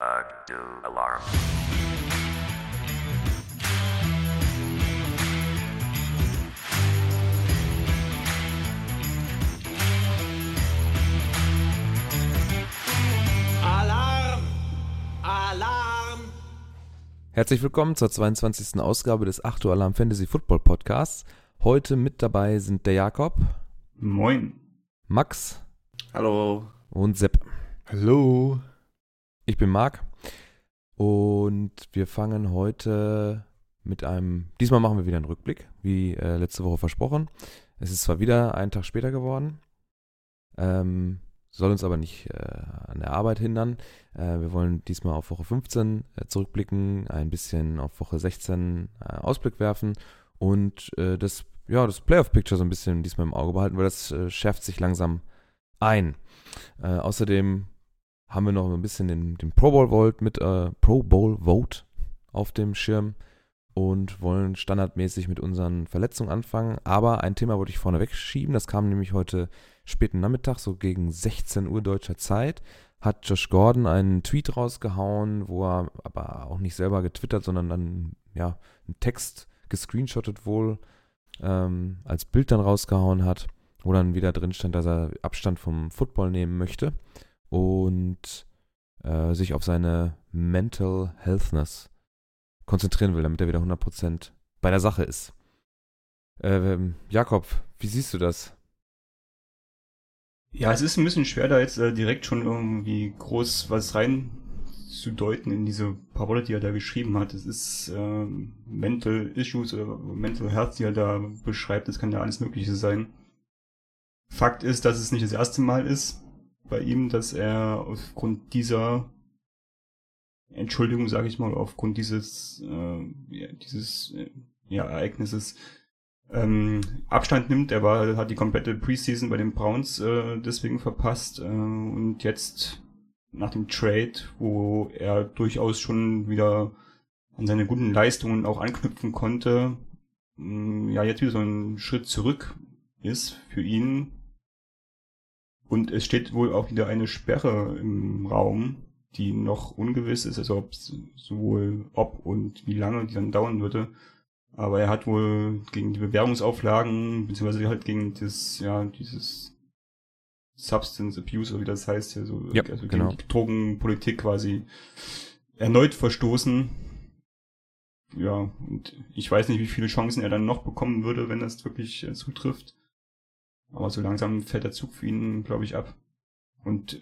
Alarm. Alarm! Alarm! Herzlich willkommen zur 22. Ausgabe des 8 Uhr Alarm Fantasy Football Podcasts. Heute mit dabei sind der Jakob, Moin. Max Hallo. und Sepp. Hallo. Ich bin Marc und wir fangen heute mit einem, diesmal machen wir wieder einen Rückblick, wie äh, letzte Woche versprochen. Es ist zwar wieder einen Tag später geworden, ähm, soll uns aber nicht äh, an der Arbeit hindern. Äh, wir wollen diesmal auf Woche 15 äh, zurückblicken, ein bisschen auf Woche 16 äh, Ausblick werfen und äh, das, ja, das Playoff-Picture so ein bisschen diesmal im Auge behalten, weil das schärft sich langsam ein. Außerdem haben wir noch ein bisschen den, den Pro Bowl Vote mit äh, Pro Bowl Vote auf dem Schirm und wollen standardmäßig mit unseren Verletzungen anfangen. Aber ein Thema wollte ich vorneweg schieben. Das kam nämlich heute späten Nachmittag, so gegen 16 Uhr deutscher Zeit. Hat Josh Gordon einen Tweet rausgehauen, wo er aber auch nicht selber getwittert, sondern dann ja einen Text gescreenshottet wohl ähm, als Bild dann rausgehauen hat, wo dann wieder drin stand, dass er Abstand vom Football nehmen möchte und äh, sich auf seine Mental Healthness konzentrieren will, damit er wieder 100% bei der Sache ist. Äh, ähm, Jakob, wie siehst du das? Ja, es ist ein bisschen schwer, da jetzt äh, direkt schon irgendwie groß was rein zu deuten in diese Parole, die er da geschrieben hat. Es ist ähm, Mental Issues oder Mental Health, die er da beschreibt. Das kann ja alles Mögliche sein. Fakt ist, dass es nicht das erste Mal ist bei ihm, dass er aufgrund dieser Entschuldigung, sage ich mal, aufgrund dieses, äh, dieses äh, ja, Ereignisses ähm, Abstand nimmt. Er war, hat die komplette Preseason bei den Browns äh, deswegen verpasst äh, und jetzt nach dem Trade, wo er durchaus schon wieder an seine guten Leistungen auch anknüpfen konnte, mh, ja jetzt wieder so ein Schritt zurück ist für ihn. Und es steht wohl auch wieder eine Sperre im Raum, die noch ungewiss ist, also ob sowohl ob und wie lange die dann dauern würde. Aber er hat wohl gegen die Bewährungsauflagen, beziehungsweise halt gegen das, ja, dieses Substance Abuse, oder wie das heißt, ja, so, Ja, also genau. gegen die Drogenpolitik quasi erneut verstoßen. Ja, und ich weiß nicht, wie viele Chancen er dann noch bekommen würde, wenn das wirklich äh, zutrifft. Aber so langsam fällt der Zug für ihn, glaube ich, ab. Und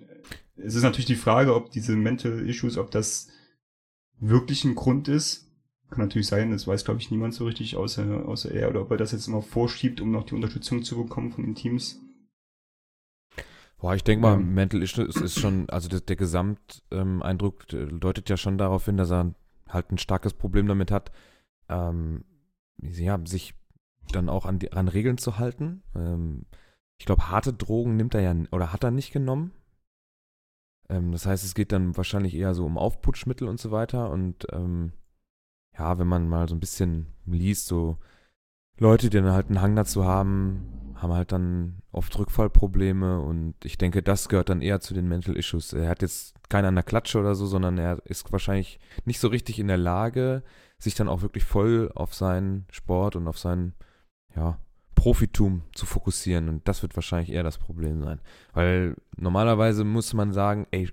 es ist natürlich die Frage, ob diese Mental Issues, ob das wirklich ein Grund ist. Kann natürlich sein, das weiß, glaube ich, niemand so richtig, außer, außer er, oder ob er das jetzt immer vorschiebt, um noch die Unterstützung zu bekommen von den Teams. Boah, ich denke mal, Ja. Mental Issues ist schon, also der, der Gesamteindruck äh, deutet ja schon darauf hin, dass er halt ein starkes Problem damit hat, ähm, ja, sich dann auch an, die, an Regeln zu halten. Ähm, ich glaube, harte Drogen nimmt er ja, oder hat er nicht genommen. Ähm, das heißt, es geht dann wahrscheinlich eher so um Aufputschmittel und so weiter. Und ähm, ja, wenn man mal so ein bisschen liest, so Leute, die dann halt einen Hang dazu haben, haben halt dann oft Rückfallprobleme und ich denke, das gehört dann eher zu den Mental Issues. Er hat jetzt keinen an der Klatsche oder so, sondern er ist wahrscheinlich nicht so richtig in der Lage, sich dann auch wirklich voll auf seinen Sport und auf sein, ja, Profitum zu fokussieren und das wird wahrscheinlich eher das Problem sein. Weil normalerweise muss man sagen, ey,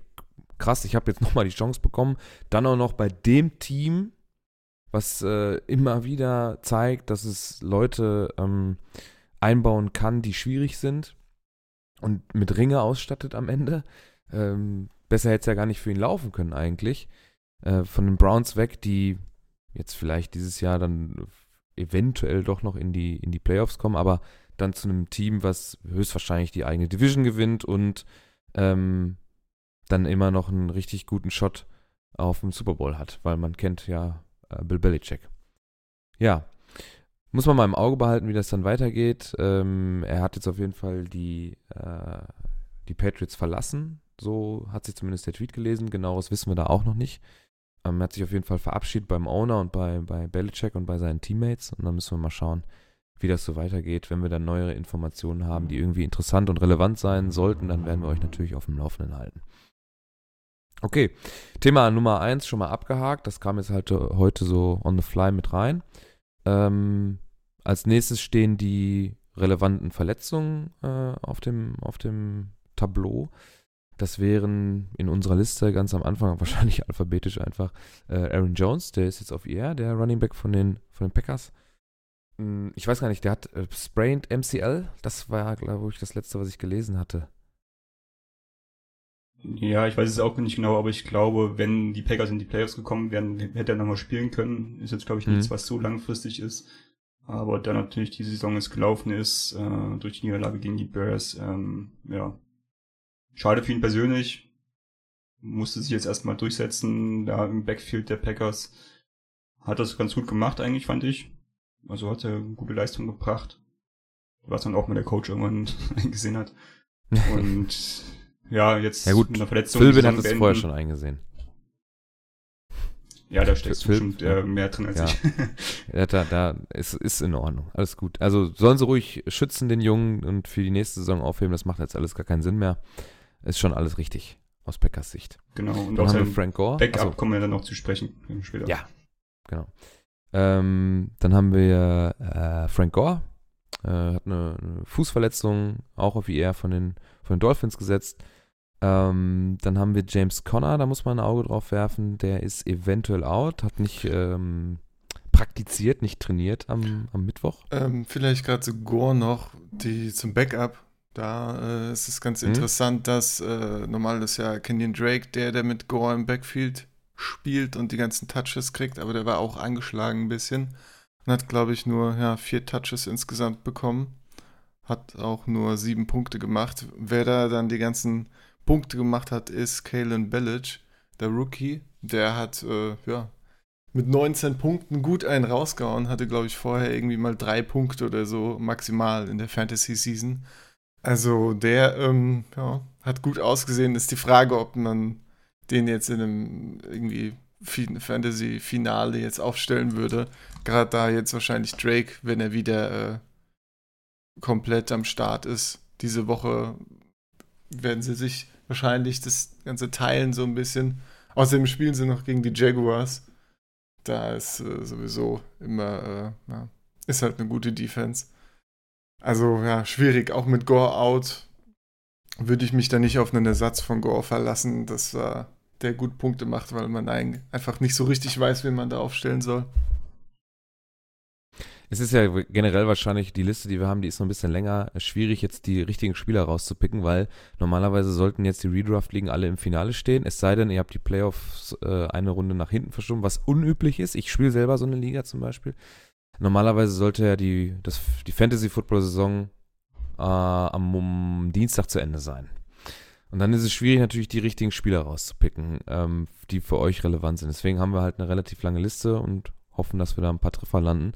krass, ich habe jetzt nochmal die Chance bekommen, dann auch noch bei dem Team, was äh, immer wieder zeigt, dass es Leute ähm, einbauen kann, die schwierig sind und mit Ringe ausstattet am Ende. Ähm, besser hätte es ja gar nicht für ihn laufen können eigentlich. Äh, von den Browns weg, die jetzt vielleicht dieses Jahr dann eventuell doch noch in die, in die Playoffs kommen, aber dann zu einem Team, was höchstwahrscheinlich die eigene Division gewinnt und ähm, dann immer noch einen richtig guten Shot auf dem Super Bowl hat, weil man kennt ja äh, Bill Belichick. Ja, muss man mal im Auge behalten, wie das dann weitergeht. Ähm, er hat jetzt auf jeden Fall die, äh, die Patriots verlassen. So hat sich zumindest der Tweet gelesen. Genaueres wissen wir da auch noch nicht. Ähm, er hat sich auf jeden Fall verabschiedet beim Owner und bei, bei Belichick und bei seinen Teammates. Und dann müssen wir mal schauen, wie das so weitergeht. Wenn wir dann neuere Informationen haben, die irgendwie interessant und relevant sein sollten, dann werden wir euch natürlich auf dem Laufenden halten. Okay, Thema Nummer eins schon mal abgehakt. Das kam jetzt halt äh, heute so on the fly mit rein. Ähm, als nächstes stehen die relevanten Verletzungen äh, auf, dem, auf dem Tableau. Das wären in unserer Liste ganz am Anfang, wahrscheinlich alphabetisch einfach, äh, Aaron Jones, der ist jetzt auf IR, der Running Back von den, von den Packers. Hm, ich weiß gar nicht, der hat äh, sprained MCL. Das war, glaube ich, das letzte, was ich gelesen hatte. Ja, ich weiß es auch nicht genau, aber ich glaube, wenn die Packers in die Playoffs gekommen wären, hätte er nochmal spielen können. Ist jetzt, glaube ich, nichts, mhm. was so langfristig ist. Aber da natürlich die Saison jetzt gelaufen ist, äh, durch die Niederlage gegen die Bears, ähm, ja. Schade für ihn persönlich. Musste sich jetzt erstmal durchsetzen, da im Backfield der Packers. Hat das ganz gut gemacht, eigentlich, fand ich. Also hat er gute Leistung gebracht. Was dann auch mal der Coach irgendwann eingesehen hat. Und ja, jetzt ja gut, mit einer Verletzung. Philbin hat es vorher schon eingesehen. Ja, da steckt bestimmt äh, mehr drin als ja. ich. ja, da, da ist, ist in Ordnung. Alles gut. Also sollen sie ruhig schützen, den Jungen, und für die nächste Saison aufheben. Das macht jetzt alles gar keinen Sinn mehr. Ist schon alles richtig aus Packers Sicht. Genau, und dann haben wir Frank Gore. Backup Achso. kommen wir dann noch zu sprechen später. Ja, genau. Ähm, dann haben wir äh, Frank Gore. Äh, hat eine, eine, Fußverletzung, auch auf IR von den, von den Dolphins gesetzt. Ähm, dann haben wir James Conner, da muss man ein Auge drauf werfen. Der ist eventuell out, hat nicht ähm, praktiziert, nicht trainiert am, am Mittwoch. Ähm, vielleicht gerade zu Gore noch, die zum Backup. Da äh, ist es ganz mhm. interessant, dass äh, normal ist ja Kenyon Drake, der, der mit Gore im Backfield spielt und die ganzen Touches kriegt, aber der war auch angeschlagen ein bisschen und hat, glaube ich, nur ja, vier Touches insgesamt bekommen. Hat auch nur sieben Punkte gemacht. Wer da dann die ganzen Punkte gemacht hat, ist Kalen Bellic, der Rookie. Der hat, äh, ja, mit 19 Punkten gut einen rausgehauen, hatte, glaube ich, vorher irgendwie mal drei Punkte oder so maximal in der Fantasy-Season. Also der, ähm, ja, hat gut ausgesehen. Ist die Frage, ob man den jetzt in einem irgendwie Fantasy-Finale jetzt aufstellen würde. Gerade da jetzt wahrscheinlich Drake, wenn er wieder äh, komplett am Start ist. Diese Woche werden sie sich wahrscheinlich das ganze teilen so ein bisschen. Außerdem spielen sie noch gegen die Jaguars. Da ist äh, sowieso immer, äh, ja, ist halt eine gute Defense. Also ja, schwierig. Auch mit Gore out würde ich mich da nicht auf einen Ersatz von Gore verlassen, dass äh, der gut Punkte macht, weil man einfach nicht so richtig weiß, wen man da aufstellen soll. Es ist ja generell wahrscheinlich die Liste, die wir haben, die ist noch ein bisschen länger. Schwierig, jetzt die richtigen Spieler rauszupicken, weil normalerweise sollten jetzt die Redraft-Ligen alle im Finale stehen. Es sei denn, ihr habt die Playoffs äh, eine Runde nach hinten verschoben, was unüblich ist. Ich spiele selber so eine Liga zum Beispiel. Normalerweise sollte ja die, das, die Fantasy-Football-Saison äh, am um Dienstag zu Ende sein. Und dann ist es schwierig, natürlich die richtigen Spieler rauszupicken, ähm, die für euch relevant sind. Deswegen haben wir halt eine relativ lange Liste und hoffen, dass wir da ein paar Treffer landen.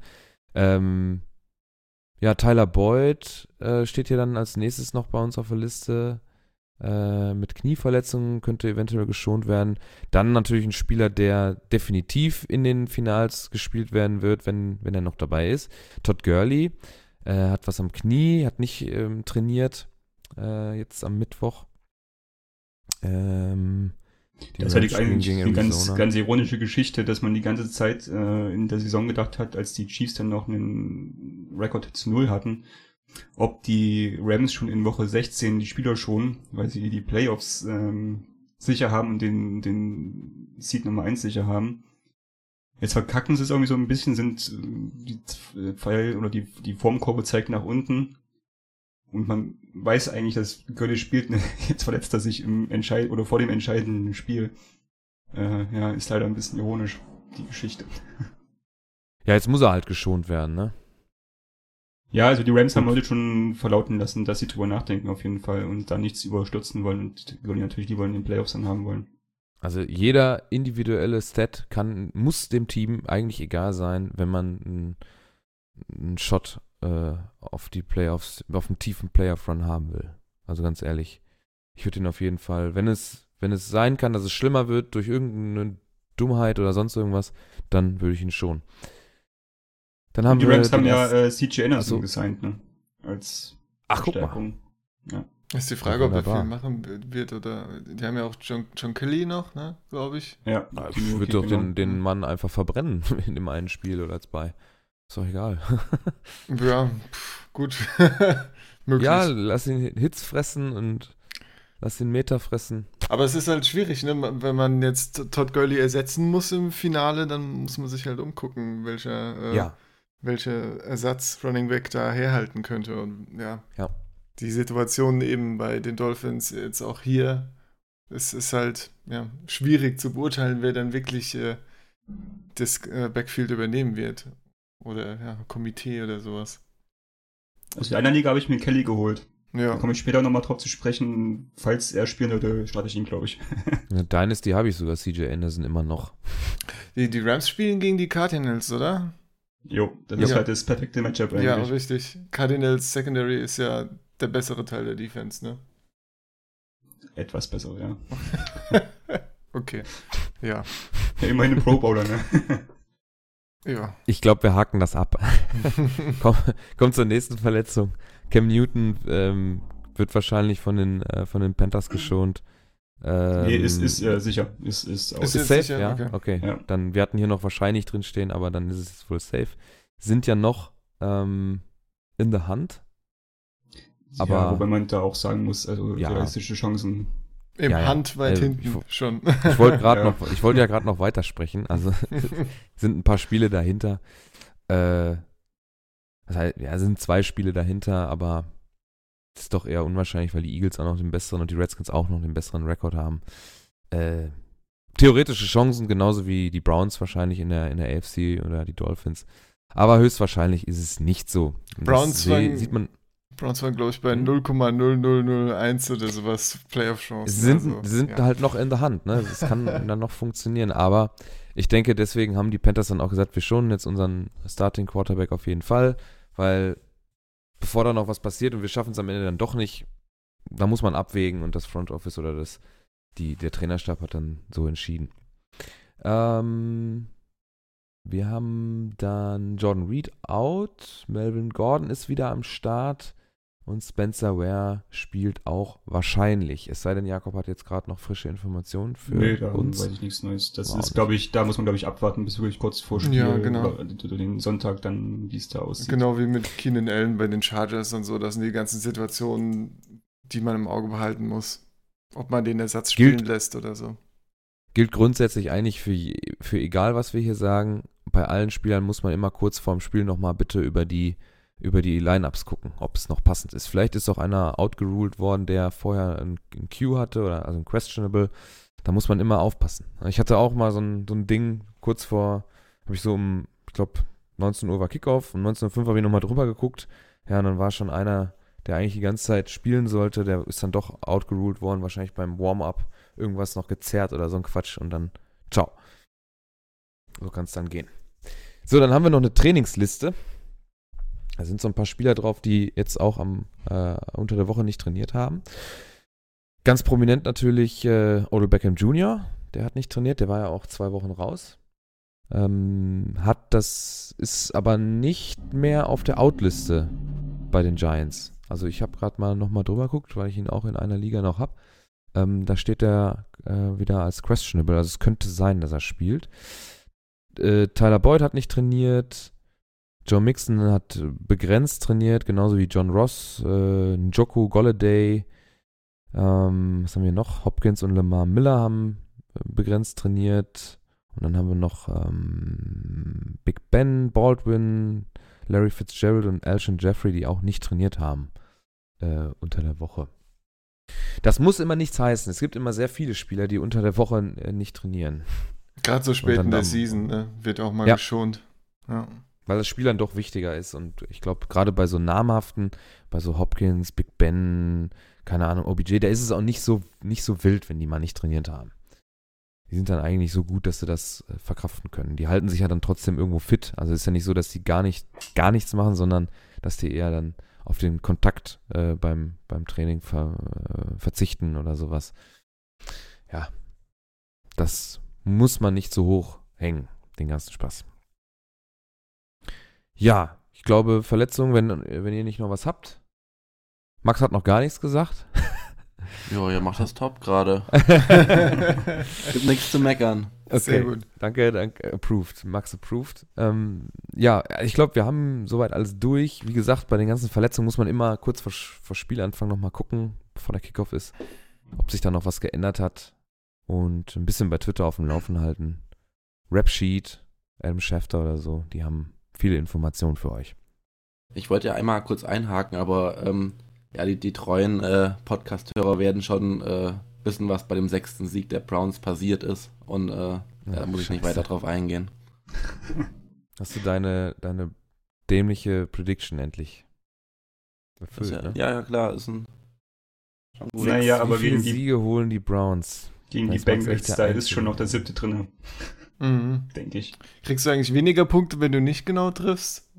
Ähm, ja, Tyler Boyd äh, steht hier dann als nächstes noch bei uns auf der Liste. Äh, mit Knieverletzungen könnte eventuell geschont werden. Dann natürlich ein Spieler, der definitiv in den Finals gespielt werden wird, wenn, wenn er noch dabei ist. Todd Gurley äh, hat was am Knie, hat nicht ähm, trainiert äh, jetzt am Mittwoch. Ähm, das ist eigentlich eine ganz, ganz ironische Geschichte, dass man die ganze Zeit äh, in der Saison gedacht hat, als die Chiefs dann noch einen Rekord zu Null hatten, ob die Rams schon in Woche 16 die Spieler schon, weil sie die Playoffs ähm, sicher haben und den, den Seed Nummer 1 sicher haben. Jetzt verkacken sie es irgendwie so ein bisschen, sind äh, die Pfeil oder die, die Formkurve zeigt nach unten. Und man weiß eigentlich, dass Gurley spielt, ne? jetzt verletzt er sich im Entscheid oder vor dem entscheidenden Spiel. Äh, ja, ist leider ein bisschen ironisch, die Geschichte. Ja, jetzt muss er halt geschont werden, ne? Ja, also die Rams haben heute schon verlauten lassen, dass sie drüber nachdenken auf jeden Fall und da nichts überstürzen wollen und Gurley natürlich die wollen in den Playoffs dann haben wollen. Also jeder individuelle Stat kann, muss dem Team eigentlich egal sein, wenn man einen, einen Shot äh, auf die Playoffs, auf einen tiefen Playoff-Run haben will. Also ganz ehrlich, ich würde ihn auf jeden Fall, wenn es, wenn es sein kann, dass es schlimmer wird durch irgendeine Dummheit oder sonst irgendwas, dann würde ich ihn schon. Dann haben die Rams haben ja äh, CJ Anderson so. gesigned, ne? Als Ach, guck mal. Ja. Ist die Frage, ob er viel machen wird oder. Die haben ja auch John, John Kelly noch, ne, glaube ich. Ja, ich würde doch den, den Mann einfach verbrennen in dem einen Spiel oder zwei. Ist doch egal. ja, pff, gut. ja, lass ihn Hits fressen und lass ihn Meter fressen. Aber es ist halt schwierig, ne? Wenn man jetzt Todd Gurley ersetzen muss im Finale, dann muss man sich halt umgucken, welcher, äh, ja. Welcher Ersatz Running Back da herhalten könnte. Und ja. ja. Die Situation eben bei den Dolphins jetzt auch hier, es ist halt ja, schwierig zu beurteilen, wer dann wirklich äh, das äh, Backfield übernehmen wird. Oder ja, Komitee oder sowas. Also in einer Liga habe ich mir Kelly geholt. Ja. Da komme ich später nochmal drauf zu sprechen. Falls er spielen würde, starte ich ihn, glaube ich. ja, Dynasty habe ich sogar CJ Anderson immer noch. Die, die Rams spielen gegen die Cardinals, oder? Jo, das ja. ist halt das perfekte Matchup eigentlich. Ja, richtig. Cardinals Secondary ist ja der bessere Teil der Defense, ne? Etwas besser, ja. okay. Ja. ja immerhin ein Pro Bowler, ne? ja. Ich glaube, wir haken das ab. komm, komm zur nächsten Verletzung. Cam Newton ähm, wird wahrscheinlich von den, äh, von den Panthers geschont. Ähm, nee, ist, ist äh, sicher. Ist, ist, ist, ist safe, sicher? ja? Okay. okay. Ja. Dann, wir hatten hier noch wahrscheinlich drin stehen, aber dann ist es wohl safe. Sind ja noch ähm, in the Hand. Aber, ja, wobei man da auch sagen muss, also ja. realistische Chancen. Im ja, Hand weit äh, hinten ich, schon. Ich wollte gerade ja. noch, ich wollte ja gerade noch weitersprechen. Also sind ein paar Spiele dahinter. Äh, das heißt, ja, sind zwei Spiele dahinter, aber das ist doch eher unwahrscheinlich, weil die Eagles auch noch den besseren und die Redskins auch noch den besseren Rekord haben. Äh, theoretische Chancen, genauso wie die Browns wahrscheinlich in der, in der AFC oder die Dolphins. Aber höchstwahrscheinlich ist es nicht so. Browns waren, sieht man. Browns waren, glaube ich, bei 0,0001 oder sowas Playoff-Chancen. Sind, also, sind ja. halt noch in der Hand, ne? Das kann dann noch funktionieren. Aber ich denke, deswegen haben die Panthers dann auch gesagt, wir schonen jetzt unseren Starting Quarterback auf jeden Fall weil bevor da noch was passiert und wir schaffen es am Ende dann doch nicht, da muss man abwägen und das Front Office oder das, die, der Trainerstab hat dann so entschieden. Ähm, wir haben dann Jordan Reed out, Melvin Gordon ist wieder am Start. Und Spencer Ware spielt auch wahrscheinlich. Es sei denn, Jakob hat jetzt gerade noch frische Informationen für nee, da uns. weiß ich nichts Neues. Das wow, ist, glaube ich, da muss man, glaube ich, abwarten, bis wirklich kurz vor Spiel ja, genau. oder den Sonntag dann, wie es da aussieht. Genau wie mit Keenan Allen bei den Chargers und so. Das sind die ganzen Situationen, die man im Auge behalten muss. Ob man den Ersatz spielen gilt, lässt oder so. Gilt grundsätzlich eigentlich für, für egal, was wir hier sagen. Bei allen Spielern muss man immer kurz vorm Spiel nochmal bitte über die über die Lineups gucken, ob es noch passend ist. Vielleicht ist auch einer outgeruled worden, der vorher ein, ein Q hatte oder also ein Questionable. Da muss man immer aufpassen. Ich hatte auch mal so ein, so ein Ding kurz vor, habe ich so um, ich glaube, 19 Uhr war Kickoff und 19.05 Uhr habe ich nochmal drüber geguckt. Ja, und dann war schon einer, der eigentlich die ganze Zeit spielen sollte, der ist dann doch outgeruled worden, wahrscheinlich beim Warm-up irgendwas noch gezerrt oder so ein Quatsch und dann ciao. So kann es dann gehen. So, dann haben wir noch eine Trainingsliste. Da sind so ein paar Spieler drauf, die jetzt auch am, äh, unter der Woche nicht trainiert haben. Ganz prominent natürlich äh, Odell Beckham Jr., der hat nicht trainiert, der war ja auch zwei Wochen raus. Ähm, hat das, ist aber nicht mehr auf der Outliste bei den Giants. Also ich habe gerade mal nochmal drüber geguckt, weil ich ihn auch in einer Liga noch habe. Ähm, da steht er äh, wieder als questionable, also es könnte sein, dass er spielt. Äh, Tyler Boyd hat nicht trainiert. Joe Mixon hat begrenzt trainiert, genauso wie John Ross, äh, Njoku, Golladay, ähm, was haben wir noch? Hopkins und Lamar Miller haben äh, begrenzt trainiert. Und dann haben wir noch ähm, Big Ben, Baldwin, Larry Fitzgerald und Alshon Jeffrey, die auch nicht trainiert haben äh, unter der Woche. Das muss immer nichts heißen. Es gibt immer sehr viele Spieler, die unter der Woche äh, nicht trainieren. Gerade so spät in der Season ne? wird auch mal ja. geschont. Ja weil das Spiel dann doch wichtiger ist. Und ich glaube, gerade bei so namhaften, bei so Hopkins, Big Ben, keine Ahnung, OBJ, da ist es auch nicht so, nicht so wild, wenn die mal nicht trainiert haben. Die sind dann eigentlich so gut, dass sie das äh, verkraften können. Die halten sich ja dann trotzdem irgendwo fit. Also es ist ja nicht so, dass die gar nicht, gar nichts machen, sondern dass die eher dann auf den Kontakt äh, beim, beim Training ver, äh, verzichten oder sowas. Ja, das muss man nicht so hoch hängen, den ganzen Spaß. Ja, ich glaube, Verletzungen, wenn, wenn ihr nicht noch was habt, Max hat noch gar nichts gesagt. Jo, ihr macht das top gerade. Gibt nichts zu meckern. Sehr gut. Danke, danke. Approved. Max approved. Ähm, ja, ich glaube, wir haben soweit alles durch. Wie gesagt, bei den ganzen Verletzungen muss man immer kurz vor, vor Spielanfang nochmal gucken, bevor der Kickoff ist, ob sich da noch was geändert hat. Und ein bisschen bei Twitter auf dem Laufen halten. Rapsheet, Adam Schefter oder so, die haben viele Informationen für euch. Ich wollte ja einmal kurz einhaken, aber ähm, ja, die, die treuen äh, Podcast-Hörer werden schon äh, wissen, was bei dem sechsten Sieg der Browns passiert ist. Und äh, ja, da muss ich nicht weiter drauf eingehen. Hast du deine, deine dämliche Prediction endlich erfüllt, ja, ne? ja, ja, klar, ist ein. Naja, Wie aber viele gegen die, Siege holen die Browns? gegen die Bengals, da ist schon noch der siebte drin, Mhm. denke ich. Kriegst du eigentlich weniger Punkte, wenn du nicht genau triffst?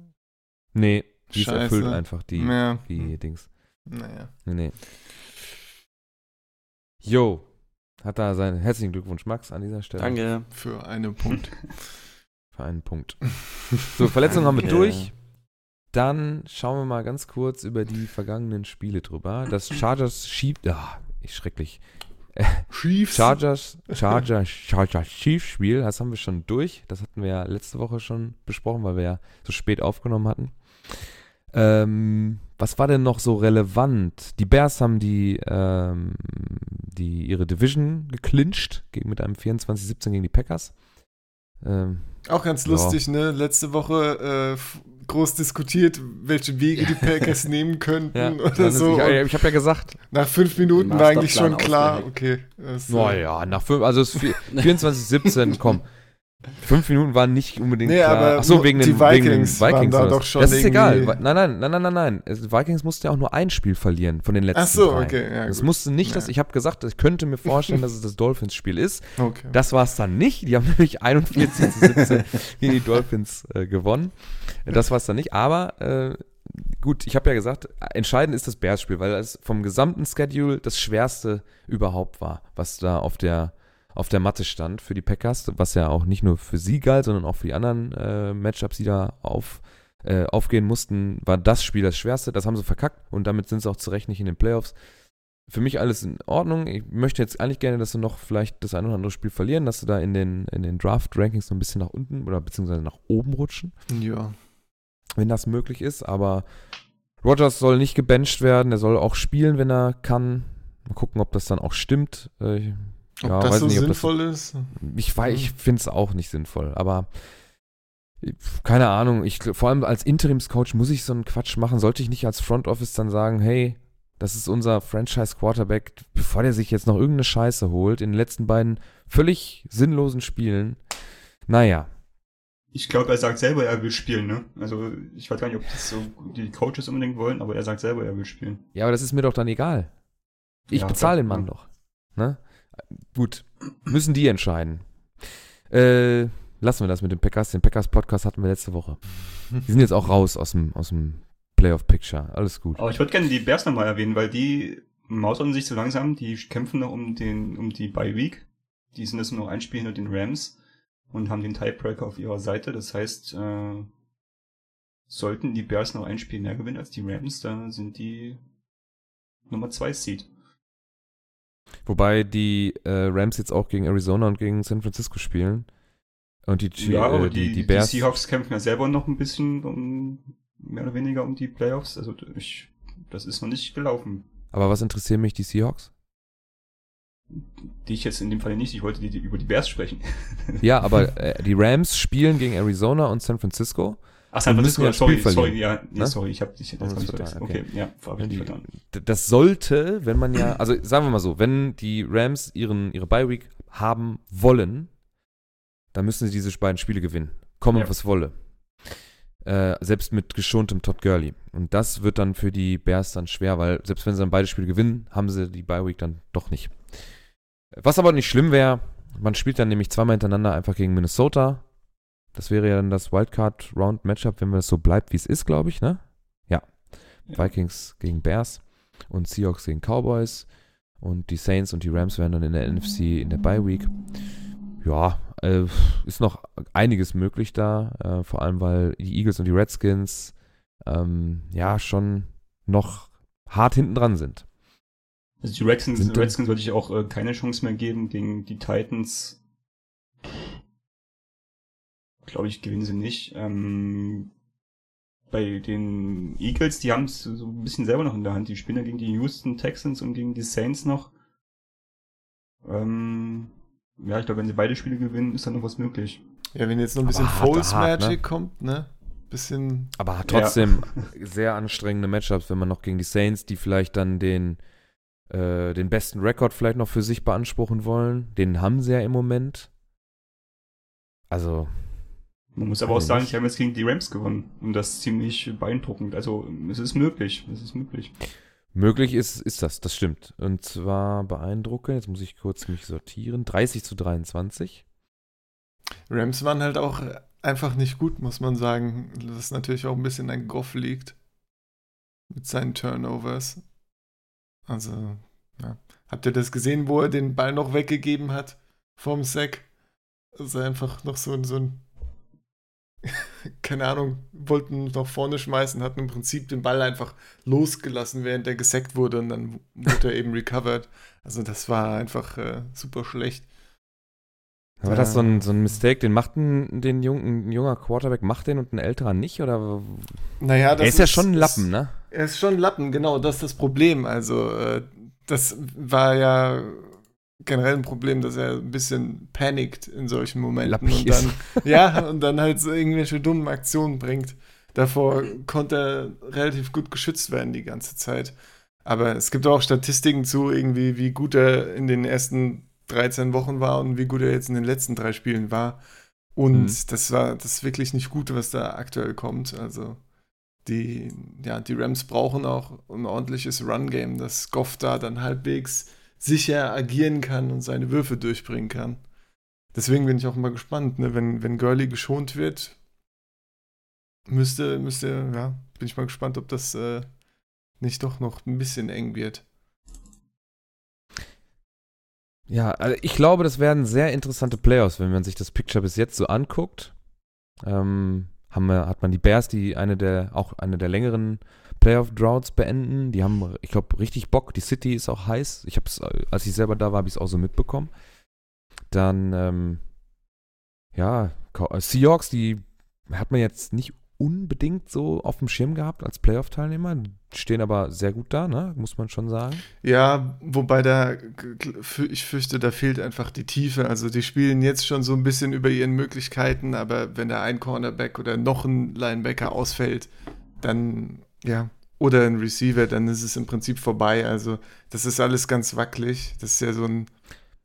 Nee, die Scheiße. erfüllt einfach, die, ja. die Dings. Naja. Nee, nee. Jo, hat da seinen herzlichen Glückwunsch, Max, an dieser Stelle. Danke. Für einen Punkt. Für einen Punkt. So, Verletzungen haben wir durch. Dann schauen wir mal ganz kurz über die vergangenen Spiele drüber. Das Chargers schiebt. Ah, ich schrecklich. Chiefs. Chargers, Chargers, Chargers Chiefs Spiel, das haben wir schon durch. Das hatten wir ja letzte Woche schon besprochen, weil wir ja so spät aufgenommen hatten. Ähm, was war denn noch so relevant? Die Bears haben die, ähm, die ihre Division geclincht mit einem 24-17 gegen die Packers. Ähm, Auch ganz Ja. lustig, ne? Letzte Woche äh, groß diskutiert, welche Wege die Packers nehmen könnten ja, oder so. Und ich ich habe ja gesagt, nach fünf Minuten war eigentlich schon klar, ausgelegt. okay. äh, naja, nach fünf, also es ist vier- 24-17, komm. Fünf Minuten waren nicht unbedingt Nee, klar. aber Ach so, mu- wegen die den wegen den Vikings waren Vikings. da doch schon das ist egal. Nein, nein, nein, nein, nein, nein. Es- Vikings musste ja auch nur ein Spiel verlieren von den letzten Ach so, drei. okay. Ja, Das gut. musste nicht, dass Ja. ich habe gesagt, ich könnte mir vorstellen, dass es das Dolphins-Spiel ist. okay. Das war es dann nicht. Die haben nämlich 41 zu 17 gegen die Dolphins äh, gewonnen. Das war es dann nicht. Aber äh, gut, ich habe ja gesagt, entscheidend ist das Bears-Spiel, weil es vom gesamten Schedule das schwerste überhaupt war, was da auf der auf der Matte stand für die Packers, was ja auch nicht nur für sie galt, sondern auch für die anderen äh, Matchups, die da auf, äh, aufgehen mussten, war das Spiel das schwerste. Das haben sie verkackt und damit sind sie auch zu Recht nicht in den Playoffs. Für mich alles in Ordnung. Ich möchte jetzt eigentlich gerne, dass sie noch vielleicht das ein oder andere Spiel verlieren, dass sie da in den, in den Draft-Rankings so ein bisschen nach unten oder beziehungsweise nach oben rutschen, Ja. wenn das möglich ist. Aber Rogers soll nicht gebencht werden, er soll auch spielen, wenn er kann. Mal gucken, ob das dann auch stimmt. Äh, Ob ja, das weiß so nicht, ob das- sinnvoll ist? ich, wei- ich finde es auch nicht sinnvoll, aber keine Ahnung, ich, vor allem als Interimscoach muss ich so einen Quatsch machen. Sollte ich nicht als Front Office dann sagen, hey, das ist unser Franchise Quarterback, bevor der sich jetzt noch irgendeine Scheiße holt in den letzten beiden völlig sinnlosen Spielen. Naja, Ich glaube, er sagt selber, er will spielen, ne? Also, ich weiß gar nicht, ob das so die Coaches unbedingt wollen, aber er sagt selber, er will spielen. ja, aber das ist mir doch dann egal. Ich Ja, bezahle den ja. Mann doch. Ne? Gut, müssen die entscheiden. Äh, lassen wir das mit dem Packers. Den Packers-Podcast hatten wir letzte Woche. Die sind jetzt auch raus aus dem, aus dem Playoff-Picture. Alles gut. Aber ich würde gerne die Bears nochmal erwähnen, weil die mausern sich so langsam, die kämpfen noch um den, um die Bye Week. Die sind jetzt nur ein Spiel hinter den Rams und haben den Tiebreaker auf ihrer Seite. Das heißt, äh, sollten die Bears noch ein Spiel mehr gewinnen als die Rams, dann sind die Nummer zwei Seed. Wobei die äh, Rams jetzt auch gegen Arizona und gegen San Francisco spielen. Und die, Ja, aber äh, die, die, die Bears. die Seahawks kämpfen ja selber noch ein bisschen um, mehr oder weniger um die Playoffs. Also ich, das ist noch nicht gelaufen. aber was interessieren mich die Seahawks? Die ich jetzt in dem Fall nicht, ich wollte die, die über die Bears sprechen. Ja, aber äh, die Rams spielen gegen Arizona und San Francisco. Ach, San Francisco, ja sorry, sorry, verlieren, ja, nee, ne? sorry, ich habe dich, ich das vergessen. war- Okay, ja, habe ich Die, verstanden. das sollte, wenn man ja, also sagen wir mal so, wenn die Rams ihren, ihre Bye Week haben wollen, dann müssen sie diese beiden Spiele gewinnen. Kommen, Ja. was wolle. Äh, selbst mit geschontem Todd Gurley. Und das wird dann für die Bears dann schwer, weil selbst wenn sie dann beide Spiele gewinnen, haben sie die Bye Week dann doch nicht. Was aber nicht schlimm wäre, man spielt dann nämlich zweimal hintereinander einfach gegen Minnesota. Das wäre ja dann das Wildcard Round Matchup, wenn das so bleibt, wie es ist, glaube ich, ne? Ja. Ja. Vikings gegen Bears und Seahawks gegen Cowboys und die Saints und die Rams wären dann in der NFC in der Bye Week. Ja, äh, ist noch einiges möglich da, äh, vor allem weil die Eagles und die Redskins ähm, ja schon noch hart hinten dran sind. Also die Redskins, Redskins würde ich auch äh, keine Chance mehr geben gegen die Titans. Glaube ich, gewinnen sie nicht. Ähm, bei den Eagles, die haben es so ein bisschen selber noch in der Hand. Die spielen ja gegen die Houston Texans und gegen die Saints noch. Ähm, ja, ich glaube, wenn sie beide Spiele gewinnen, ist dann noch was möglich. Ja, wenn jetzt noch ein bisschen harte False hart, ne? Magic kommt, ne? Bisschen. Aber hat trotzdem sehr anstrengende Matchups, wenn man noch gegen die Saints, die vielleicht dann den, äh, den besten Rekord vielleicht noch für sich beanspruchen wollen. Den haben sie ja im Moment. Also, Man muss aber auch sagen, die haben jetzt gegen die Rams gewonnen. Und das ist ziemlich beeindruckend. Also, es ist möglich. Es ist möglich. möglich ist, ist das, das stimmt. Und zwar beeindruckend, jetzt muss ich kurz mich sortieren, 30 zu 23. Rams waren halt auch einfach nicht gut, muss man sagen. Was natürlich auch ein bisschen an Goff liegt. Mit seinen Turnovers. Also, ja. Habt ihr das gesehen, wo er den Ball noch weggegeben hat vom Sack? Also einfach noch so, so ein. Keine Ahnung, wollten nach vorne schmeißen, hatten im Prinzip den Ball einfach losgelassen, während er gesackt wurde und dann wurde er eben recovered. Also das war einfach äh, super schlecht. War das so ein, so ein Mistake? Den macht ein, den jungen, ein junger Quarterback, macht den und ein älterer nicht? Oder? Naja, das er ist, ja schon ein Lappen, ist, ne? Er ist schon ein Lappen, genau, das ist das Problem. Also, äh, das war ja generell ein Problem, dass er ein bisschen panikt in solchen Momenten Lappig und dann, ja, und dann halt so irgendwelche dummen Aktionen bringt. Davor konnte er relativ gut geschützt werden die ganze Zeit. Aber es gibt auch Statistiken zu, irgendwie, wie gut er in den ersten 13 Wochen war und wie gut er jetzt in den letzten drei Spielen war. Und Mhm. das war das ist wirklich nicht gut, was da aktuell kommt. Also die, ja, die Rams brauchen auch ein ordentliches Run-Game, dass Goff da dann halbwegs sicher agieren kann und seine Würfe durchbringen kann. Deswegen bin ich auch mal gespannt, ne? wenn, wenn Gurley geschont wird, müsste, müsste, ja, bin ich mal gespannt, ob das äh, nicht doch noch ein bisschen eng wird. Ja, also ich glaube, das werden sehr interessante Playoffs, wenn man sich das Picture bis jetzt so anguckt. Ähm, haben wir, hat man die Bears, die eine der, auch eine der längeren Playoff-Droughts beenden. Die haben, ich glaube, richtig Bock. Die City ist auch heiß. Ich habe es, als ich selber da war, habe ich es auch so mitbekommen. Dann, ähm, ja, äh, Seahawks, die hat man jetzt nicht unbedingt so auf dem Schirm gehabt als Playoff-Teilnehmer. Stehen aber sehr gut da, ne? Muss man schon sagen. Ja, wobei da, ich fürchte, da fehlt einfach die Tiefe. Also die spielen jetzt schon so ein bisschen über ihren Möglichkeiten, aber wenn da ein Cornerback oder noch ein Linebacker ausfällt, dann, ja, oder ein Receiver, dann ist es im Prinzip vorbei. Also das ist alles ganz wackelig. Das ist ja so ein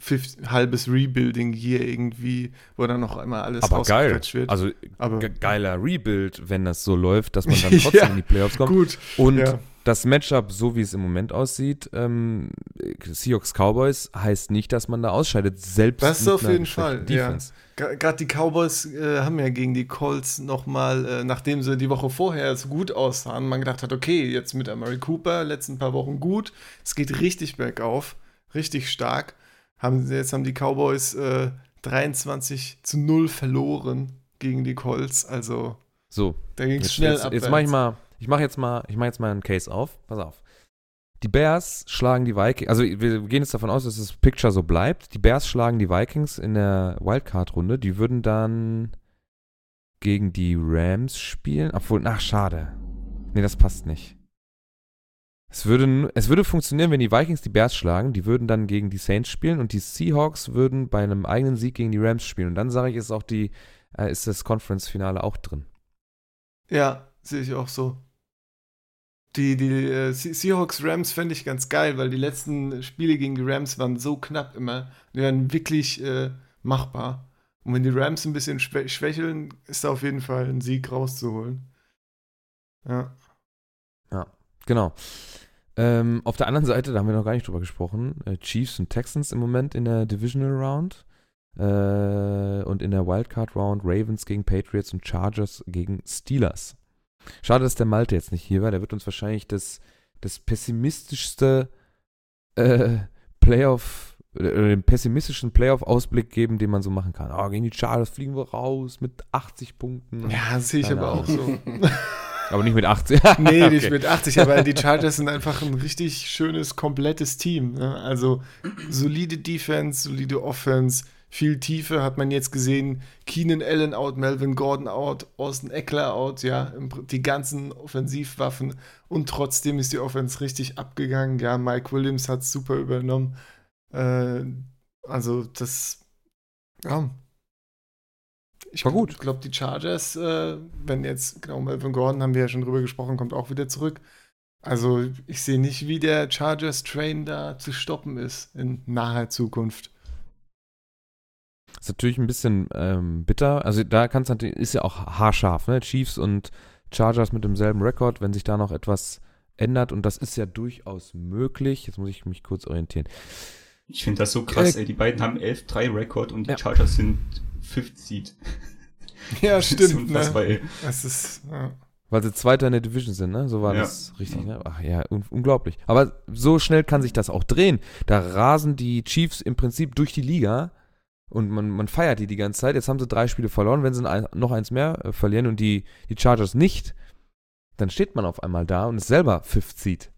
fif- halbes Rebuilding hier irgendwie, wo dann noch einmal alles Aber geil. wird. Also aber ge- geiler Rebuild, wenn das so läuft, dass man dann trotzdem Ja, in die Playoffs kommt. gut. Und Ja. Das Matchup, so wie es im Moment aussieht, ähm, Seahawks Cowboys, heißt nicht, dass man da ausscheidet, selbst Das mit auf jeden Fall, ja. Gerade die Cowboys äh, haben ja gegen die Colts nochmal, äh, nachdem sie die Woche vorher so gut aussahen, man gedacht hat, okay, jetzt mit Amari Cooper, letzten paar Wochen gut, es geht richtig bergauf, richtig stark. Haben, sie- jetzt haben die Cowboys äh, 23 zu 0 verloren gegen die Colts, also So, da ging es schnell jetzt, abwärts. jetzt mache ich mal, ich mache jetzt mal, ich mache jetzt mal einen Case auf. Pass auf. Die Bears schlagen die Vikings, also wir gehen jetzt davon aus, dass das Picture so bleibt. Die Bears schlagen die Vikings in der Wildcard-Runde. Die würden dann gegen die Rams spielen. Obwohl, ach, schade. Nee, das passt nicht. Es würde, es würde funktionieren, wenn die Vikings die Bears schlagen. Die würden dann gegen die Saints spielen und die Seahawks würden bei einem eigenen Sieg gegen die Rams spielen. Und dann sage ich, ist auch die, äh, ist das Conference-Finale auch drin. Ja, sehe ich auch so. Die, die äh, Se- Seahawks Rams fände ich ganz geil, weil die letzten Spiele gegen die Rams waren so knapp immer. Die waren wirklich äh, machbar. Und wenn die Rams ein bisschen schwä schwächeln, ist da auf jeden Fall ein Sieg rauszuholen. Ja. Genau. Ähm, auf der anderen Seite, da haben wir noch gar nicht drüber gesprochen, äh, Chiefs und Texans im Moment in der Divisional Round äh, und in der Wildcard Round Ravens gegen Patriots und Chargers gegen Steelers. Schade, dass der Malte jetzt nicht hier war. Der wird uns wahrscheinlich das, das pessimistischste äh, Playoff, äh, den pessimistischen Playoff-Ausblick geben, den man so machen kann. Oh, gegen die Chargers fliegen wir raus mit 80 Punkten. Ja, das sehe ich aber auch so. Aber nicht mit 80. nee, nicht mit 80, aber die Chargers sind einfach ein richtig schönes, komplettes Team. Ne? Also solide Defense, solide Offense, viel Tiefe hat man jetzt gesehen. Keenan Allen out, Melvin Gordon out, Austin Eckler out, ja, die ganzen Offensivwaffen und trotzdem ist die Offense richtig abgegangen. Ja, Mike Williams hat es super übernommen. Äh, also das, ja, ich War gut. Ich glaube, die Chargers, äh, wenn jetzt, genau, Melvin Gordon, haben wir ja schon drüber gesprochen, kommt auch wieder zurück. Also, ich sehe nicht, wie der Chargers-Train da zu stoppen ist in naher Zukunft. Ist natürlich ein bisschen ähm, bitter. Also, da kann's natürlich, ist ja auch haarscharf, ne? Chiefs und Chargers mit demselben Rekord, wenn sich da noch etwas ändert. Und das ist ja durchaus möglich. Jetzt muss ich mich kurz orientieren. Ich finde das so krass, Äh, ey. Die beiden haben 11-3 Rekord und die Ja. Chargers sind Fifth Seed. Ja, Das ist stimmt, unfassbar, ne? Das ist, ja. Weil sie Zweiter in der Division sind, ne? So war Ja. das richtig, ne? Ach ja, un unglaublich. Aber so schnell kann sich das auch drehen. Da rasen die Chiefs im Prinzip durch die Liga und man, man feiert die die ganze Zeit. Jetzt haben sie drei Spiele verloren. Wenn sie ein, noch eins mehr äh, verlieren und die, die Chargers nicht, dann steht man auf einmal da und ist selber Fifth Seed.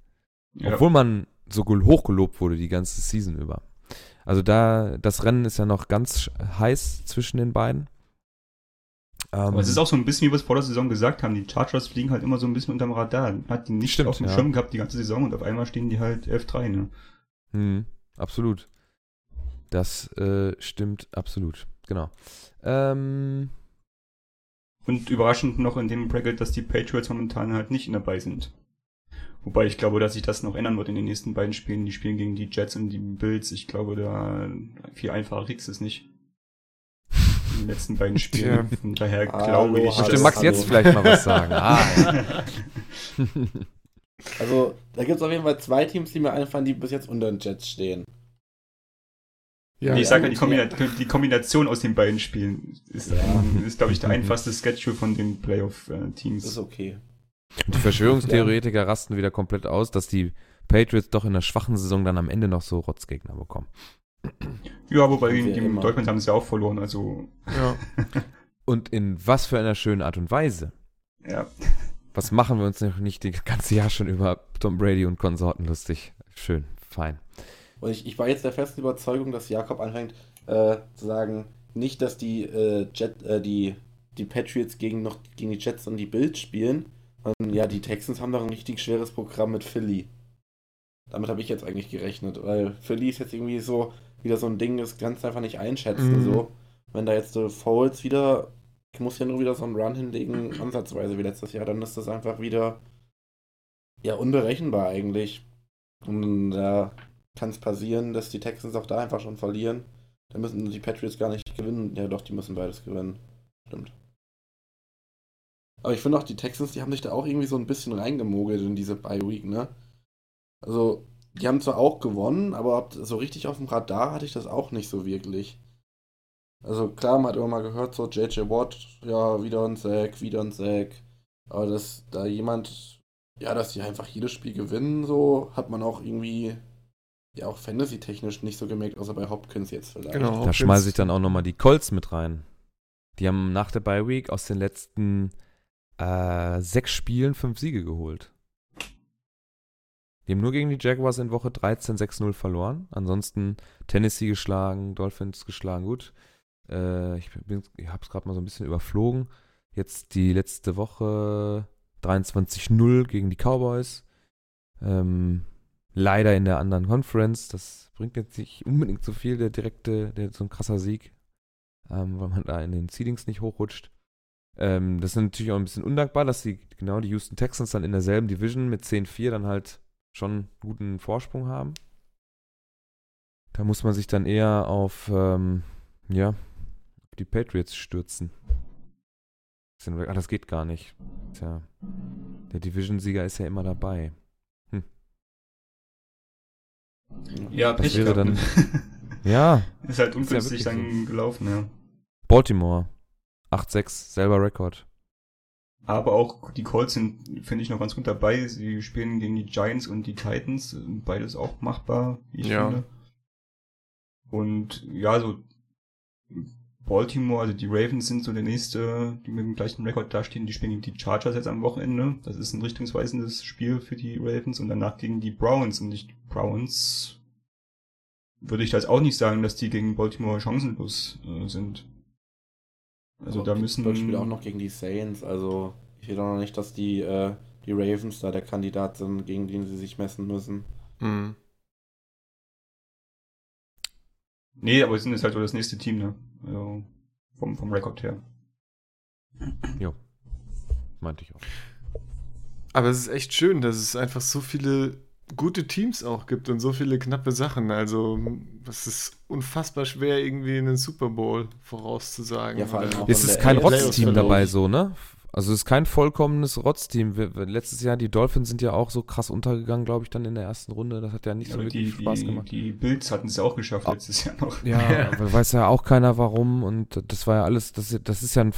Ja. Obwohl man so gel- hochgelobt wurde die ganze Season über. Also da, das Rennen ist ja noch ganz heiß zwischen den beiden. Ähm, Aber es ist auch so ein bisschen, wie wir es vor der Saison gesagt haben, die Chargers fliegen halt immer so ein bisschen unterm Radar. Hat die nicht Stimmt, auf dem ja. Schirm gehabt die ganze Saison und auf einmal stehen die halt 11-3, ne? Mhm, absolut. Das äh, stimmt absolut. Genau. Ähm, Und überraschend noch in dem Bracket, dass die Patriots momentan halt nicht dabei sind. Wobei ich glaube, dass sich das noch ändern wird in den nächsten beiden Spielen. Die spielen gegen die Jets und die Bills. Ich glaube, da viel einfacher kriegst du es nicht. In den letzten beiden Spielen. Von daher Hallo, glaube ich. hallo. möchte das- Max hallo. jetzt vielleicht mal was sagen? Ah, ja. Also, da gibt es auf jeden Fall zwei Teams, die mir einfallen, die bis jetzt unter den Jets stehen. Ja, nee, ich sage ja, die, Ja. Kombina die Kombination aus den beiden Spielen ist, Ja. ist glaube ich, der einfachste Schedule von den Das ist Playoff-Teams. okay. Und die Verschwörungstheoretiker rasten wieder komplett aus, dass die Patriots doch in der schwachen Saison dann am Ende noch so Rotzgegner bekommen. Ja, wobei Haben die, sie. Dolphins haben es ja auch verloren, also ja. Und in was für einer schönen Art und Weise. ja. Was machen wir uns noch nicht das ganze Jahr schon über Tom Brady und Konsorten lustig? Schön, fein. Und ich, ich war jetzt der festen Überzeugung, dass Jakob anfängt äh, zu sagen, nicht, dass die, äh, Jet, äh, die, die Patriots gegen, noch, gegen die Jets und die Bills spielen. Und ja, die Texans haben doch ein richtig schweres Programm mit Philly. Damit habe ich jetzt eigentlich gerechnet, weil Philly ist jetzt irgendwie so wieder so ein Ding, das kannst du einfach nicht einschätzen. Mhm. So. Wenn da jetzt so Foles wieder, ich muss ja nur wieder so einen Run hinlegen, ansatzweise wie letztes Jahr, dann ist das einfach wieder ja unberechenbar eigentlich. Und da kann es passieren, dass die Texans auch da einfach schon verlieren. Da müssen die Patriots gar nicht gewinnen. Ja, doch, die müssen beides gewinnen. Stimmt. Aber ich finde auch, die Texans, die haben sich da auch irgendwie so ein bisschen reingemogelt in diese Bye-Week, ne? Also, die haben zwar auch gewonnen, aber so richtig auf dem Radar hatte ich das auch nicht so wirklich. Also, klar, man hat immer mal gehört, so JJ Watt, ja, wieder ein Sack, wieder ein Sack. Aber dass da jemand, ja, dass die einfach jedes Spiel gewinnen, so, hat man auch irgendwie ja auch Fantasy-technisch nicht so gemerkt, außer bei Hopkins jetzt vielleicht. Genau. Da schmeiße ich dann auch nochmal die Colts mit rein. Die haben nach der Bye Week aus den letzten äh, sechs Spielen fünf Siege geholt. Die haben nur gegen die Jaguars in Woche 13 6-0 verloren. Ansonsten Tennessee geschlagen, Dolphins geschlagen. Gut. Äh, ich ich habe es gerade mal so ein bisschen überflogen. Jetzt die letzte Woche 23-0 gegen die Cowboys. Ähm, leider in der anderen Conference. Das bringt jetzt nicht unbedingt so viel, der direkte, der, so ein krasser Sieg, ähm, weil man da in den Seedings nicht hochrutscht. Ähm, das ist natürlich auch ein bisschen undankbar, dass die, genau die Houston Texans dann in derselben Division mit 10-4 dann halt schon guten Vorsprung haben. Da muss man sich dann eher auf, ähm, ja, die Patriots stürzen. Ah, das geht gar nicht. Tja, der Division-Sieger ist ja immer dabei. Ja, Das Pech wäre dann-? Ja, ist halt ja ungünstig wirklich dann gelaufen, ja. Baltimore. 8-6, selber Rekord. Aber auch die Colts sind, finde ich, noch ganz gut dabei. Sie spielen gegen die Giants und die Titans. Beides auch machbar, wie ich Ja. finde. Und ja, so Baltimore, also die Ravens sind so der nächste, die mit dem gleichen Rekord dastehen, die spielen gegen die Chargers jetzt am Wochenende. Das ist ein richtungsweisendes Spiel für die Ravens und danach gegen die Browns. Und die Browns würde ich da jetzt auch nicht sagen, dass die gegen Baltimore chancenlos äh, sind. Also da müssen. Das Spiel auch noch gegen die Saints, also ich will auch noch nicht, dass die, äh, die Ravens da der Kandidat sind, gegen den sie sich messen müssen. Mhm. Nee, aber sie sind jetzt halt so das nächste Team, ne? Also vom, vom Rekord her. Meinte ich auch. Aber es ist echt schön, dass es einfach so viele gute Teams auch gibt und so viele knappe Sachen. Also, es ist unfassbar schwer, irgendwie einen Super Bowl vorauszusagen. Ja, vor allem auch Es ist kein Rotzteam dabei so, ne? Also es ist kein vollkommenes Rotzteam. Wir, letztes Jahr, die Dolphins sind ja auch so krass untergegangen, glaube ich, dann in der ersten Runde. Das hat ja nicht so Aber wirklich die, Spaß die, gemacht. die Bills hatten es ja auch geschafft Ah. letztes Jahr noch. Ja, aber weiß ja auch keiner warum und das war ja alles, das, das ist ja ein,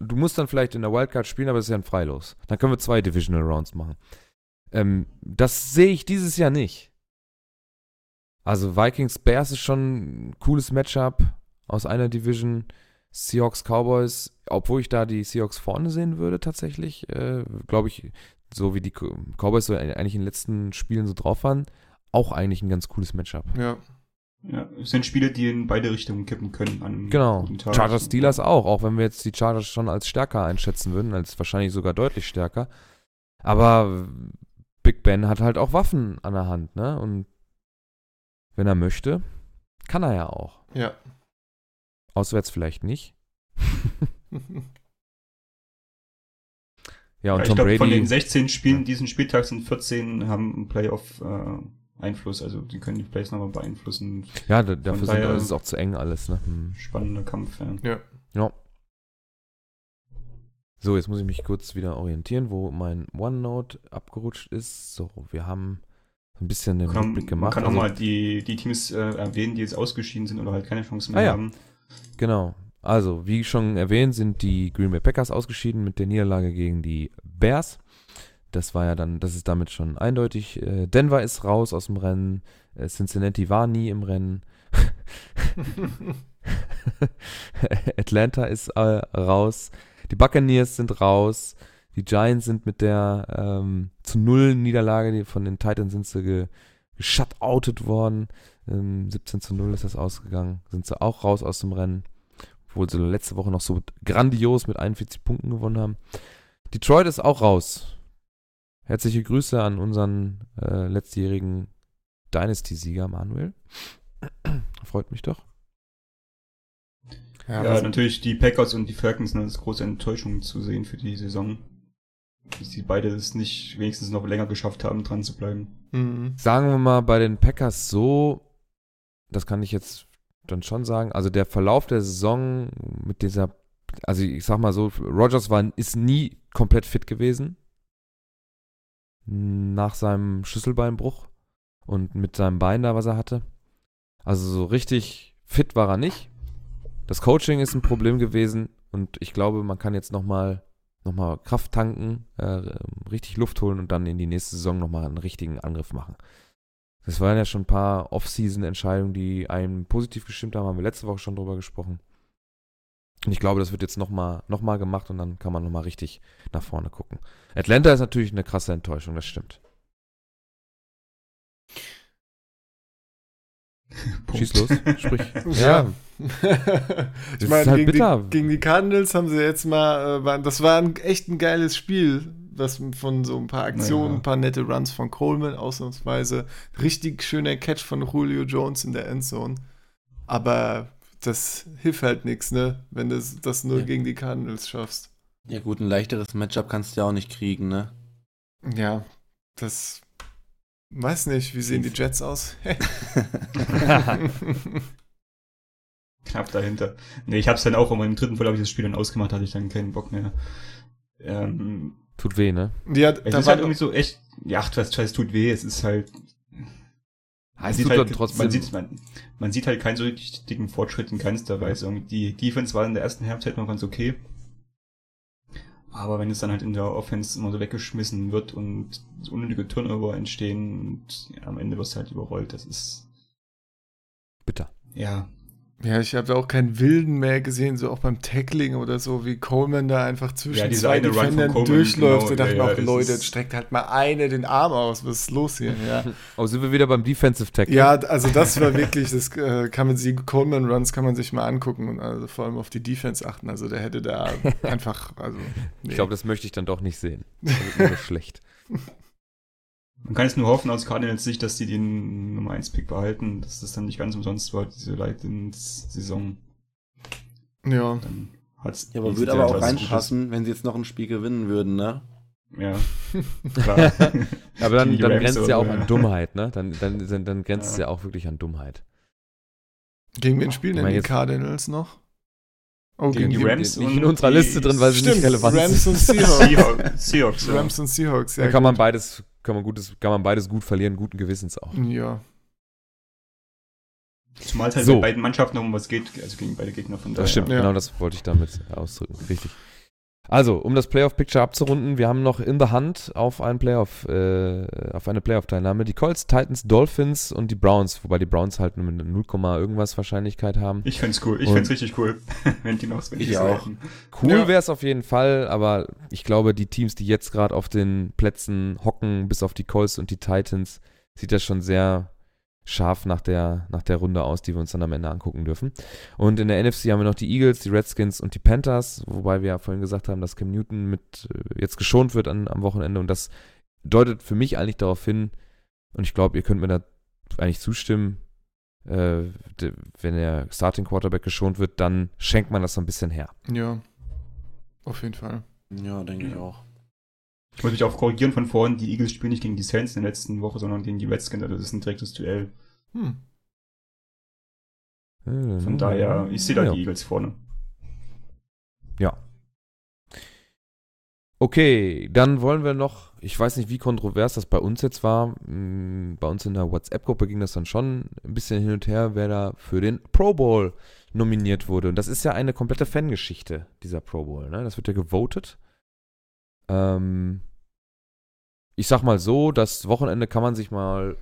du musst dann vielleicht in der Wildcard spielen, aber es ist ja ein Freilos. Dann können wir zwei Divisional Rounds machen. Ähm, das sehe ich dieses Jahr nicht. Also Vikings Bears ist schon ein cooles Matchup aus einer Division. Seahawks Cowboys, obwohl ich da die Seahawks vorne sehen würde tatsächlich, äh, glaube ich, so wie die Co- Cowboys so eigentlich in den letzten Spielen so drauf waren, auch eigentlich ein ganz cooles Matchup. Ja. Ja, es sind Spiele, die in beide Richtungen kippen können. An Genau. Chargers Steelers auch, auch wenn wir jetzt die Chargers schon als stärker einschätzen würden, als wahrscheinlich sogar deutlich stärker. Aber Big Ben hat halt auch Waffen an der Hand, ne? Und wenn er möchte, kann er ja auch. Ja. Auswärts vielleicht nicht. ja, Ja, und ich Tom glaube, von den Brady. 16 Spielen Ja. diesen Spieltag sind 14 haben einen Playoff-Einfluss. also die können die Plays nochmal beeinflussen. Ja, da- dafür sind, ist es auch zu eng alles, ne? Hm. Spannender Kampf. Ja. ja. Ja. So, jetzt muss ich mich kurz wieder orientieren, wo mein OneNote abgerutscht ist. So, wir haben ein bisschen den Kann, Rückblick man gemacht. kann auch Also, mal die, die Teams äh, erwähnen, die jetzt ausgeschieden sind oder halt keine Chance mehr Ah ja. Genau. Also, wie schon erwähnt, sind die Green Bay Packers ausgeschieden mit der Niederlage gegen die Bears. Das war ja dann, das ist damit schon eindeutig. Äh, Denver ist raus aus dem Rennen. Äh, Cincinnati war nie im Rennen. Atlanta ist äh, raus. Die Buccaneers sind raus. Die Giants sind mit der ähm, zu Null Niederlage die von den Titans sind sie ge geshutoutet worden. Ähm, 17 zu 0 ist das ausgegangen. Sind sie auch raus aus dem Rennen. Obwohl sie letzte Woche noch so grandios mit 41 Punkten gewonnen haben. Detroit ist auch raus. Herzliche Grüße an unseren äh, letztjährigen Dynasty-Sieger Manuel. Freut mich doch. Ja, Ja, natürlich die Packers und die Falcons sind als große Enttäuschung zu sehen für die Saison. Dass die beide es nicht wenigstens noch länger geschafft haben, dran zu bleiben. Mhm. Sagen wir mal bei den Packers so, das kann ich jetzt dann schon sagen, also der Verlauf der Saison mit dieser, also ich sag mal so, Rogers war, ist nie komplett fit gewesen nach seinem Schlüsselbeinbruch und mit seinem Bein da, was er hatte. Also so richtig fit war er nicht. Das Coaching ist ein Problem gewesen und ich glaube, man kann jetzt nochmal noch mal Kraft tanken, äh, richtig Luft holen und dann in die nächste Saison nochmal einen richtigen Angriff machen. Das waren ja schon ein paar Off-Season-Entscheidungen, die einem positiv gestimmt haben, haben wir letzte Woche schon drüber gesprochen. Und ich glaube, das wird jetzt nochmal noch mal gemacht und dann kann man nochmal richtig nach vorne gucken. Atlanta ist natürlich eine krasse Enttäuschung, das stimmt. Schieß los, sprich. Ja. Ich meine, halt gegen, bitter. die, gegen die Cardinals haben sie jetzt mal, äh, das war ein, echt ein geiles Spiel, was von so ein paar Aktionen, Naja. ein paar nette Runs von Coleman ausnahmsweise, richtig schöner Catch von Julio Jones in der Endzone. Aber das hilft halt nichts, ne, wenn du das nur Ja. gegen die Cardinals schaffst. Ja gut, ein leichteres Matchup kannst du ja auch nicht kriegen, ne? Ja, das weiß nicht, wie sehen die Jets aus? Knapp dahinter. Nee, ich hab's dann auch, aber im dritten Fall habe ich das Spiel dann ausgemacht, hatte ich dann keinen Bock mehr. Ähm, Tut weh, ne? ja, es da ist war halt irgendwie so echt, ja, ach, was scheiß tut weh, es ist halt. Es sieht tut halt, man, sieht, man, man sieht halt keinen so richtigen Fortschritt in keinster Weise. Irgendwie Die Defense war in der ersten Halbzeit noch ganz okay. Aber wenn es dann halt in der Offense immer so weggeschmissen wird und unnötige Turnover entstehen und ja, am Ende wirst du halt überrollt, das ist, Bitter. ja, Ja, ich habe da auch keinen Wilden mehr gesehen, so auch beim Tackling oder so, wie Coleman da einfach zwischen Ja, zwei Defendern durchläuft. genau, da dachte ja, auch, Leute, ist- streckt halt mal eine den Arm aus. Was ist los hier? Ja, Oh, sind wir wieder beim Defensive Tackle? ja also das war wirklich, das äh, kann man sich, Coleman Runs kann man sich mal angucken und also vor allem auf die Defense achten. Also der hätte da einfach, also. Nee. Ich glaube, das möchte ich dann doch nicht sehen. Das mir schlecht. Man kann jetzt nur hoffen aus Cardinals Sicht, dass die den Nummer 1 Pick behalten, dass das dann nicht ganz umsonst war, diese Leitens-Saison. ja. Dann hat's Ja, aber würde aber auch reinpassen, wenn sie jetzt noch ein Spiel gewinnen würden, ne? Ja, klar. Aber dann, Gegen dann Rams grenzt es ja auch an Dummheit, ne? Dann, dann, dann, dann grenzt es Ja. ja auch wirklich an Dummheit. Gegen wen spielen denn die Cardinals noch? Oh, Gegen die Rams Nicht und in unserer die- Liste drin, weil sie Stimmt, nicht relevant Rams sind. und Seahawks. Seahawks, Seahawks ja. Rams und Seahawks, ja. Da kann man beides, kann man gutes, kann man beides gut verlieren, guten Gewissens auch. Ja. Zumal es halt So. bei beiden Mannschaften um was geht, also gegen beide Gegner von Das stimmt, Ja. genau das wollte ich damit ausdrücken. Richtig. Also, um das Playoff-Picture abzurunden, wir haben noch in der Hand auf, ein Playoff, äh, auf eine Playoff-Teilnahme die Colts, Titans, Dolphins und die Browns, wobei die Browns halt nur mit 0, irgendwas Wahrscheinlichkeit haben. Ich find's cool, ich Und- find's richtig cool, wenn die noch wenn Ich so auch. Cool Ja. wäre es auf jeden Fall, aber ich glaube, die Teams, die jetzt gerade auf den Plätzen hocken, bis auf die Colts und die Titans, sieht das schon sehr scharf nach der, nach der Runde aus, die wir uns dann am Ende angucken dürfen. Und in der NFC haben wir noch die Eagles, die Redskins und die Panthers, wobei wir ja vorhin gesagt haben, dass Cam Newton mit äh, jetzt geschont wird an, am Wochenende und das deutet für mich eigentlich darauf hin, und ich glaube, ihr könnt mir da eigentlich zustimmen, äh, de- wenn der Starting Quarterback geschont wird, dann schenkt man das so ein bisschen her. Ja. Auf jeden Fall. Ja, denke ich auch. Ich muss mich auch korrigieren von vorhin, die Eagles spielen nicht gegen die Saints in der letzten Woche, sondern gegen die Redskins, also das ist ein direktes Duell. Hm. Von daher, ich sehe da ja. die Eagles vorne. Ja. Okay, dann wollen wir noch, ich weiß nicht, wie kontrovers das bei uns jetzt war. mm, Bei uns in der WhatsApp-Gruppe ging das dann schon ein bisschen hin und her, wer da für den Pro Bowl nominiert wurde. Und das ist ja eine komplette Fangeschichte, dieser Pro Bowl. Ne? Das wird ja gewotet. Ähm, ich sag mal so, das Wochenende kann man sich mal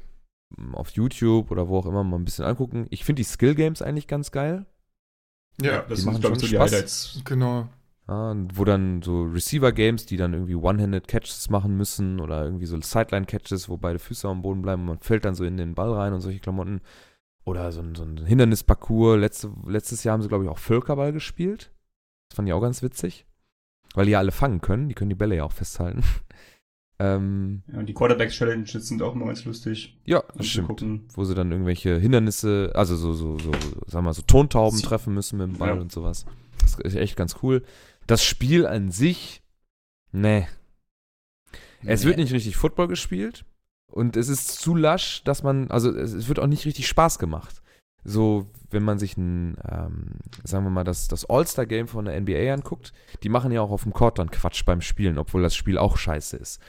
mm, auf YouTube oder wo auch immer mal ein bisschen angucken. Ich finde die Skill Games eigentlich ganz geil. Ja, das die machen sind, glaube ich, so schon die Spaß. Highlights. genau. Ja, wo dann so Receiver-Games, die dann irgendwie One-Handed-Catches machen müssen oder irgendwie so Sideline-Catches, wo beide Füße am Boden bleiben und man fällt dann so in den Ball rein und solche Klamotten. Oder so ein, so ein Hindernisparcours. Letzte, letztes Jahr haben sie, glaube ich, auch Völkerball gespielt. Das fand ich auch ganz witzig. Weil die ja alle fangen können. Die können die Bälle ja auch festhalten. ähm, Ja, und die Quarterbacks-Challenges sind auch immer ganz lustig. ja, stimmt. Wo sie dann irgendwelche Hindernisse, also so, so, so, sagen wir mal, so Tontauben Sie- treffen müssen mit dem Ball Ja. und sowas. Das ist echt ganz cool. Das Spiel an sich, nee. Es wird nicht richtig Football gespielt und es ist zu lasch, dass man, also es wird auch nicht richtig Spaß gemacht. So, wenn man sich ein, ähm, sagen wir mal, das, das All-Star-Game von der NBA anguckt, die machen ja auch auf dem Court dann Quatsch beim Spielen, obwohl das Spiel auch scheiße ist.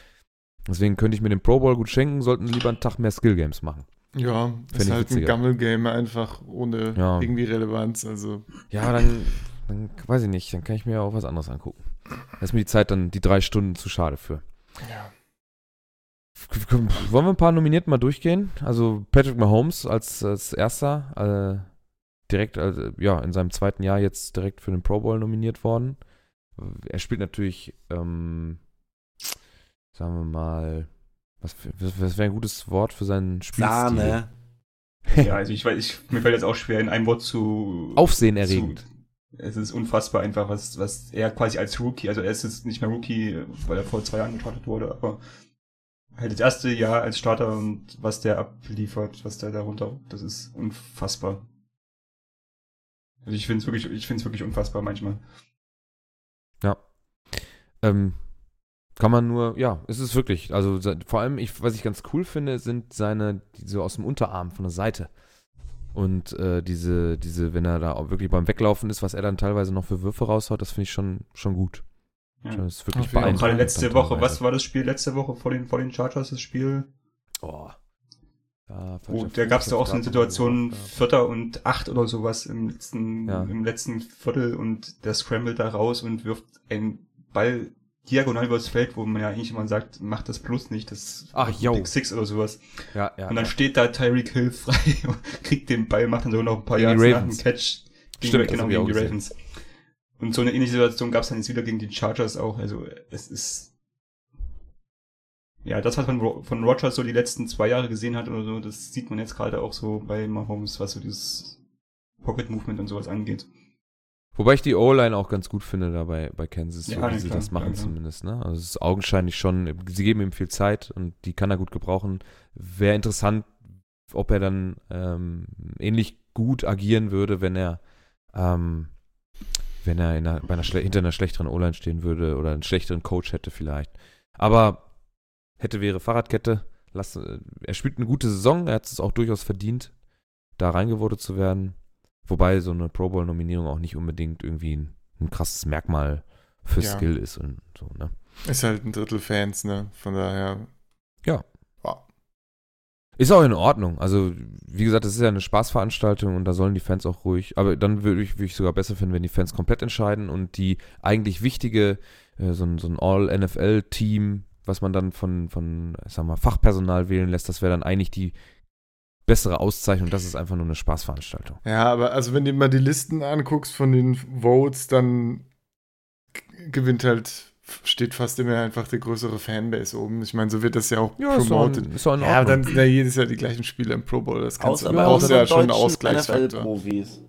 Deswegen könnte ich mir den Pro Bowl gut schenken, sollten sie lieber einen Tag mehr Skill-Games machen. Ja, Fänd ist halt ein witziger. Gammel-Game einfach ohne Ja. irgendwie Relevanz. Also, Ja, dann, dann weiß ich nicht, dann kann ich mir auch was anderes angucken. Da ist mir die Zeit dann, die drei Stunden zu schade für. ja. Wollen wir ein paar Nominierten mal durchgehen? Also Patrick Mahomes als, als erster, äh, direkt, also, ja, in seinem zweiten Jahr jetzt direkt für den Pro Bowl nominiert worden. Er spielt natürlich, ähm, sagen wir mal, was, für- was wäre ein gutes Wort für seinen Spielstil? Sahne. Ja, also ich weiß, ich, mir fällt jetzt auch schwer, in einem Wort zu. Aufsehenerregend. Zu, es ist unfassbar einfach, was, was er quasi als Rookie, also er ist jetzt nicht mehr Rookie, weil er vor zwei Jahren gestartet wurde, aber halt das erste Jahr als Starter und was der abliefert, was der darunter, das ist unfassbar. Also ich finde es wirklich, ich finde es wirklich unfassbar manchmal. Ähm, kann man nur, ja, es ist wirklich, also vor allem, ich, was ich ganz cool finde, sind seine, die so aus dem Unterarm von der Seite. Und äh, diese, diese, wenn er da auch wirklich beim Weglaufen ist, was er dann teilweise noch für Würfe raushaut, das finde ich schon, schon gut. Ja. Das ist wirklich beeindruckend. gerade letzte Woche, teilweise. was war das Spiel letzte Woche vor den, vor den Chargers, das Spiel? Oh. Ja, falscher da gab es da auch so eine Situation, Vierter und Acht oder sowas im letzten, Ja. im letzten Viertel und der scrambled da raus und wirft einen Ball diagonal übers Feld, wo man ja eigentlich immer sagt, macht das plus nicht, das Ach, yo. Big Six oder sowas. Ja, ja. und dann ja. steht da Tyreek Hill frei und kriegt den Ball, macht dann sogar noch ein paar Yards nach dem Ravens. Catch. Gegen, Stimmt, genau, gegen die gesehen. Und so eine ähnliche Situation gab es dann jetzt wieder gegen die Chargers auch. Also es ist ja das, was man von, Rogers so die letzten zwei Jahre gesehen hat oder so, das sieht man jetzt gerade auch so bei Mahomes, was so dieses Pocket Movement und sowas angeht. Wobei ich die O-Line auch ganz gut finde da bei, bei Kansas, so Ja, wie sie klar, das machen klar. zumindest. Ne? Also es ist augenscheinlich schon, sie geben ihm viel Zeit und die kann er gut gebrauchen. Wäre interessant, ob er dann ähm, ähnlich gut agieren würde, wenn er ähm, wenn er in einer, bei einer hinter einer schlechteren O-Line stehen würde oder einen schlechteren Coach hätte vielleicht. Aber hätte wäre Fahrradkette. Lass, äh, er spielt eine gute Saison, er hat es auch durchaus verdient, da reingevotet zu werden. Wobei so eine Pro Bowl-Nominierung auch nicht unbedingt irgendwie ein, ein krasses Merkmal für Ja. Skill ist und so, ne? Ist halt ein Drittel Fans, ne? Von daher. Ja. Ist auch in Ordnung. Also, wie gesagt, das ist ja eine Spaßveranstaltung und da sollen die Fans auch ruhig. Aber dann würde ich, würde ich sogar besser finden, wenn die Fans komplett entscheiden und die eigentlich wichtige, äh, so ein, so ein All-NFL-Team, was man dann von, von, sag mal, Fachpersonal wählen lässt, das wäre dann eigentlich die bessere Auszeichnung. Das ist einfach nur eine Spaßveranstaltung. Ja, aber also wenn du mal die Listen anguckst von den Votes, dann gewinnt halt, steht fast immer einfach die größere Fanbase oben. Ich meine, so wird das ja auch Ja, promoted. in, ist doch in Ja, dann sind ja jedes Jahr die gleichen Spieler im Pro Bowl. Das kannst Außer du, bei brauchst ja unseren schon einen deutschen Ausgleichsfaktor. NFL-Profis.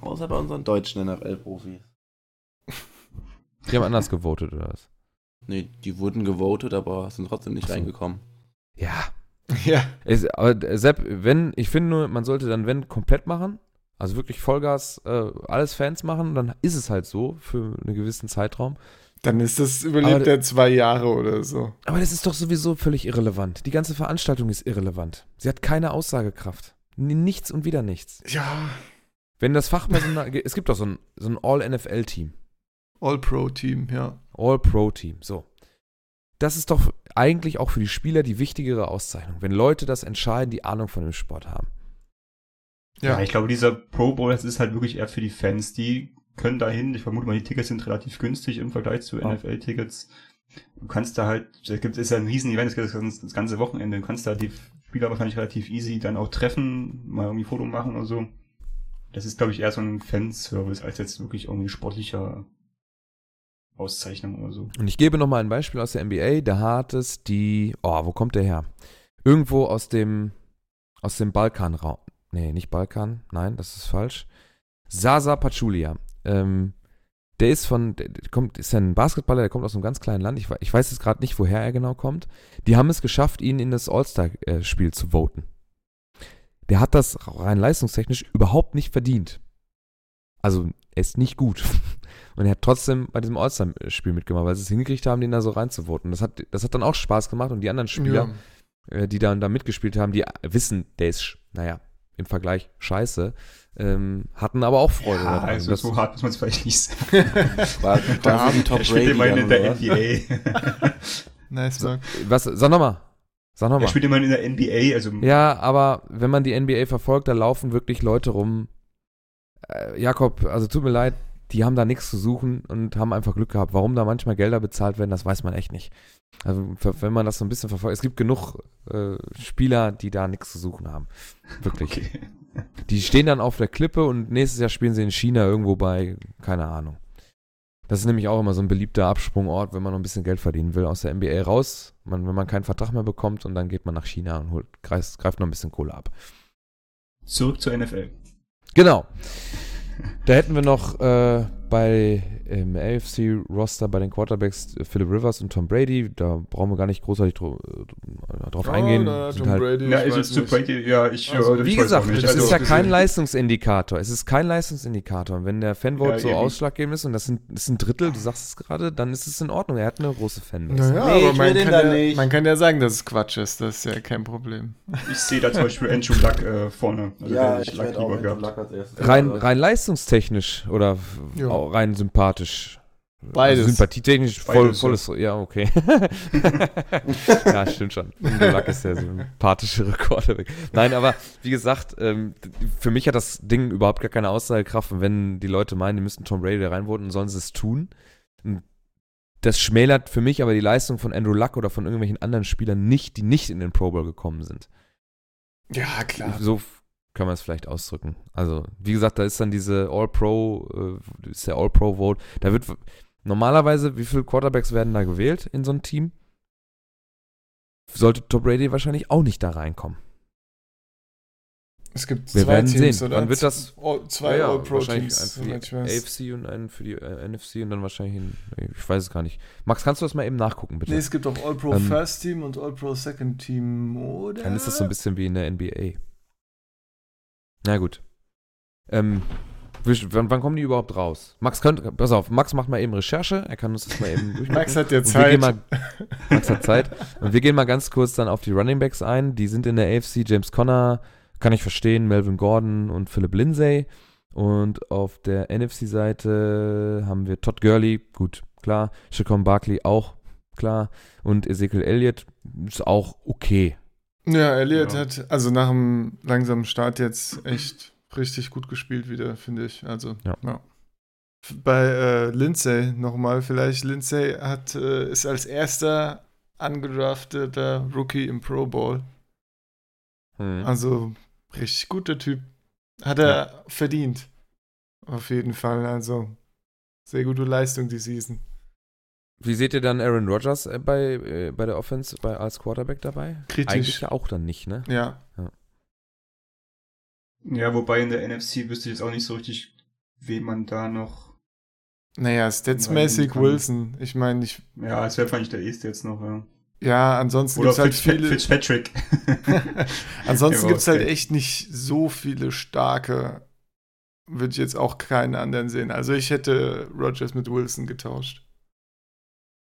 Außer bei unseren deutschen NFL-Profis. Die haben anders gewotet, oder was? Nee, die wurden gewotet, aber sind trotzdem nicht so. reingekommen. Ja, Ja, Es, aber äh, Sepp, wenn, ich finde nur, man sollte dann, wenn, komplett machen. Also wirklich Vollgas, äh, alles Fans machen, dann ist es halt so für einen gewissen Zeitraum. Dann ist das überlebt Aber- er zwei Jahre oder so. Aber das ist doch sowieso völlig irrelevant. Die ganze Veranstaltung ist irrelevant. Sie hat keine Aussagekraft. Nichts und wieder nichts. Ja, Wenn das Fachpersonal, es gibt doch so ein, so ein All-NFL-Team. All-Pro-Team, ja. All-Pro-Team, so. Das ist doch eigentlich auch für die Spieler die wichtigere Auszeichnung, wenn Leute das entscheiden, die Ahnung von dem Sport haben. Ja. Ja, ich glaube, dieser Pro Bowl, das ist halt wirklich eher für die Fans. Die können dahin, ich vermute mal, die Tickets sind relativ günstig im Vergleich zu Ja. NFL-Tickets. Du kannst da halt, da gibt es ja ein Riesen-Event, es das ganze Wochenende. Du kannst da die Spieler wahrscheinlich relativ easy dann auch treffen, mal irgendwie Foto machen oder so. Das ist, glaube ich, eher so ein Fanservice als jetzt wirklich irgendwie sportlicher Auszeichnung oder so. Und ich gebe nochmal ein Beispiel aus der NBA. Da hat es die, oh, wo kommt der her? Irgendwo aus dem, aus dem Balkanraum. Nee, nicht Balkan. Nein, das ist falsch. Sasa Pachulia. Ähm, der ist von, der kommt, ist ja ein Basketballer, der kommt aus einem ganz kleinen Land. Ich, ich weiß jetzt gerade nicht, woher er genau kommt. Die haben es geschafft, ihn in das All-Star-Spiel zu voten. Der hat das rein leistungstechnisch überhaupt nicht verdient. Also, er ist nicht gut. Und er hat trotzdem bei diesem All-Star-Spiel mitgemacht, weil sie es hingekriegt haben, den da so reinzuvoten. Das hat, das hat dann auch Spaß gemacht und die anderen Spieler, ja. äh, die dann da mitgespielt haben, die wissen, der ist, naja, im Vergleich scheiße, ähm, hatten aber auch Freude Ja, daran. also Das- so hart muss man es vielleicht nicht sagen. War quasi wie Top er Brady immerhin dann, in der? NBA. Nice, Mark. was, sag nochmal. Sag er nochmal. spielt immerhin in der NBA, also Ja, aber wenn man die NBA verfolgt, da laufen wirklich Leute rum. Äh, Jakob, also tut mir leid, die haben da nichts zu suchen und haben einfach Glück gehabt. Warum da manchmal Gelder bezahlt werden, das weiß man echt nicht. Also wenn man das so ein bisschen verfolgt, es gibt genug äh, Spieler, die da nichts zu suchen haben. Wirklich. okay. Die stehen dann auf der Klippe und nächstes Jahr spielen sie in China irgendwo bei, keine Ahnung. Das ist nämlich auch immer so ein beliebter Absprungort, wenn man noch ein bisschen Geld verdienen will, aus der NBA raus, man, wenn man keinen Vertrag mehr bekommt und dann geht man nach China und holt, greift, greift noch ein bisschen Kohle ab. Zurück zur NFL. Genau. Da hätten wir noch äh, bei im AFC-Roster bei den Quarterbacks äh, Philip Rivers und Tom Brady. Da brauchen wir gar nicht großartig äh, drauf eingehen. na, Sind Tom halt, Brady, Ja, ich also zu. Brady, ja, ich, Also, ich wie gesagt, es Also, ist ja kein. Leistungsindikator. Es ist kein Leistungsindikator. Und wenn der Fanvote Ja, so eben. ausschlaggebend ist und das sind, das ist ein Drittel, du sagst es gerade, dann ist es in Ordnung. Er hat eine große Fanbase. Naja, Nee, aber ich man kann, ja, nicht. man kann ja sagen, dass es Quatsch ist. Das ist ja kein Problem. Ich sehe da zum Beispiel Andrew Luck äh, vorne. Also Ja, hätte ich Luck werde auch lieber gehabt. Luck als erstes. Rein, Also, rein leistungstechnisch oder Ja. Rein sympathisch. Beides. Also sympathietechnisch voll, Beides, volles, ja, okay. ja, stimmt schon. Luck ist der sympathischere Quarterback. Nein, aber wie gesagt, ähm, für mich hat das Ding überhaupt gar keine Aussagekraft. Und wenn die Leute meinen, die müssten Tom Brady da reinvoten, sollen sie es tun. Das schmälert für mich aber die Leistung von Andrew Luck oder von irgendwelchen anderen Spielern nicht, die nicht in den Pro Bowl gekommen sind. Ja, klar. So kann man es vielleicht ausdrücken. Also, wie gesagt, da ist dann diese All-Pro, äh, ist der All-Pro-Vote. Da wird normalerweise, wie viele Quarterbacks werden da gewählt in so ein Team? Sollte Tom Brady wahrscheinlich auch nicht da reinkommen. Es gibt Wir zwei werden Teams, sehen. oder? Wann wird das- zwei Ja, All-Pro-Teams, für die. AFC und einen für die äh, NFC und dann wahrscheinlich ein, ich weiß es gar nicht. Max, kannst du das mal eben nachgucken, bitte? Nee, es gibt auch All-Pro Ähm, First Team und All-Pro Second Team, oder? Dann ist das so ein bisschen wie in der NBA. Na gut. Ähm, wann, wann kommen die überhaupt raus? Max könnte, pass auf, Max macht mal eben Recherche, er kann uns das mal eben durchmachen. Max hat ja Zeit. mal, Max hat Zeit. Und wir gehen mal ganz kurz dann auf die Running Backs ein. Die sind in der AFC James Conner, kann ich verstehen, Melvin Gordon und Philip Lindsay. Und auf der NFC-Seite haben wir Todd Gurley, gut, klar. Shaquan Barkley auch, klar. Und Ezekiel Elliott ist auch okay. Ja, Elliot Ja. hat also nach dem langsamen Start jetzt echt richtig gut gespielt wieder, finde ich. Also, Ja. F- Bei äh, Lindsay nochmal, vielleicht Lindsay hat, äh, ist als erster angedrafteter Rookie im Pro Bowl. Hm. Also richtig guter Typ. Hat er verdient. Auf jeden Fall. Also sehr gute Leistung die Season. Wie seht ihr dann Aaron Rodgers äh, bei, äh, bei der Offense bei, als Quarterback dabei? Kritisch. Eigentlich ja auch dann nicht, ne? Ja. Ja, wobei in der NFC wüsste ich jetzt auch nicht so richtig, wen man da noch. Naja, statsmäßig Wilson. Ich meine, ich. Ja, es wäre wahrscheinlich der erste jetzt noch, ja. Ja, ansonsten gibt es halt viele. Fitzpatrick. ansonsten Ja, gibt es halt echt nicht so viele starke. Würde ich jetzt auch keinen anderen sehen. Also ich hätte Rogers mit Wilson getauscht.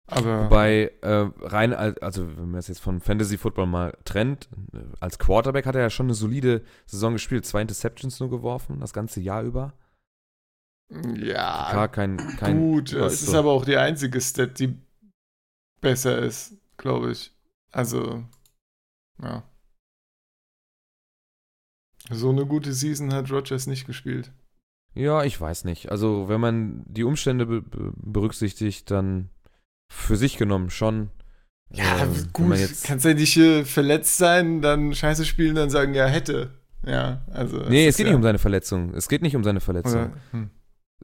Aber. Wobei, äh, rein, al- also wenn man es jetzt von Fantasy Football mal trennt, als Quarterback hat er ja schon eine solide Saison gespielt, zwei Interceptions nur geworfen, das ganze Jahr über. ja, Gar kein, kein gut. Es ist ist so. aber auch die einzige Stat, die besser ist, glaube ich. Also, ja. So eine gute Season hat Rogers nicht gespielt. Ja, ich weiß nicht. Also, wenn man die Umstände be berücksichtigt, dann für sich genommen schon. Ja, Äh, wenn gut. Kannst ja nicht äh, verletzt sein, dann scheiße spielen, dann sagen, ja, hätte. Ja, also. Nee, es geht ja, nicht um seine Verletzung. Es geht nicht um seine Verletzung. oder, hm.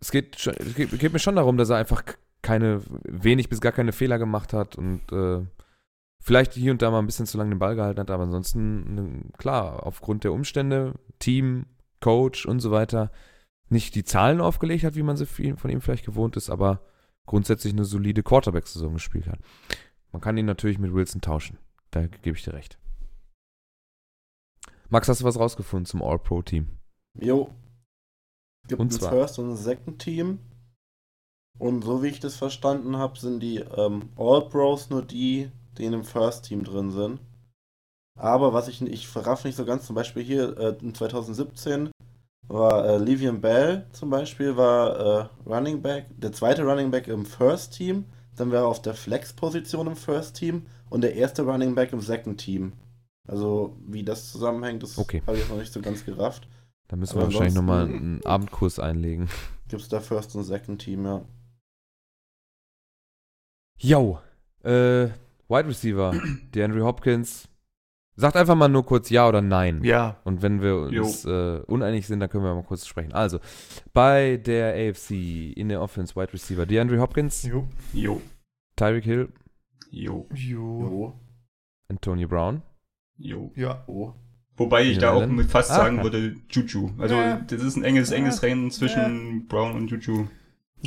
Es geht, es geht, geht mir schon darum, dass er einfach keine, wenig bis gar keine Fehler gemacht hat und äh, vielleicht hier und da mal ein bisschen zu lange den Ball gehalten hat, aber ansonsten, ne, klar, aufgrund der Umstände, Team, Coach und so weiter, nicht die Zahlen aufgelegt hat, wie man sie viel- von ihm vielleicht gewohnt ist, aber grundsätzlich eine solide Quarterback-Saison gespielt hat. Man kann ihn natürlich mit Wilson tauschen. Da gebe ich dir recht. Max, hast du was rausgefunden zum All-Pro-Team? Jo. Es gibt Und ein zwar? First und ein Second Team. Und so wie ich das verstanden habe, sind die ähm, All-Pros nur die, die in dem First Team drin sind. Aber was ich, ich verraff nicht so ganz, zum Beispiel hier äh, in 2017 war äh, Livian Bell zum Beispiel, war äh, Running Back, der zweite Running Back im First Team, dann war er auf der Flex-Position im First Team und der erste Running Back im Second Team. Also wie das zusammenhängt, das Okay. habe ich jetzt noch nicht so ganz gerafft. Da müssen wir Aber wahrscheinlich nochmal einen Abendkurs einlegen. Gibt es da First und Second Team, ja. Yo, äh, Wide Receiver, DeAndre Hopkins. Sagt einfach mal nur kurz Ja oder Nein. Ja. Und wenn wir uns äh, uneinig sind, dann können wir mal kurz sprechen. Also, bei der AFC in der Offense Wide Receiver DeAndre Hopkins, Jo. Jo. Tyreek Hill, Jo. Jo. Jo. Antonio Brown. Jo. Ja. Oh. Wobei ich Ja, da auch fast Ah, sagen würde, Juju. Also, Ja. das ist ein enges, enges Ja. Rennen zwischen Brown und Juju.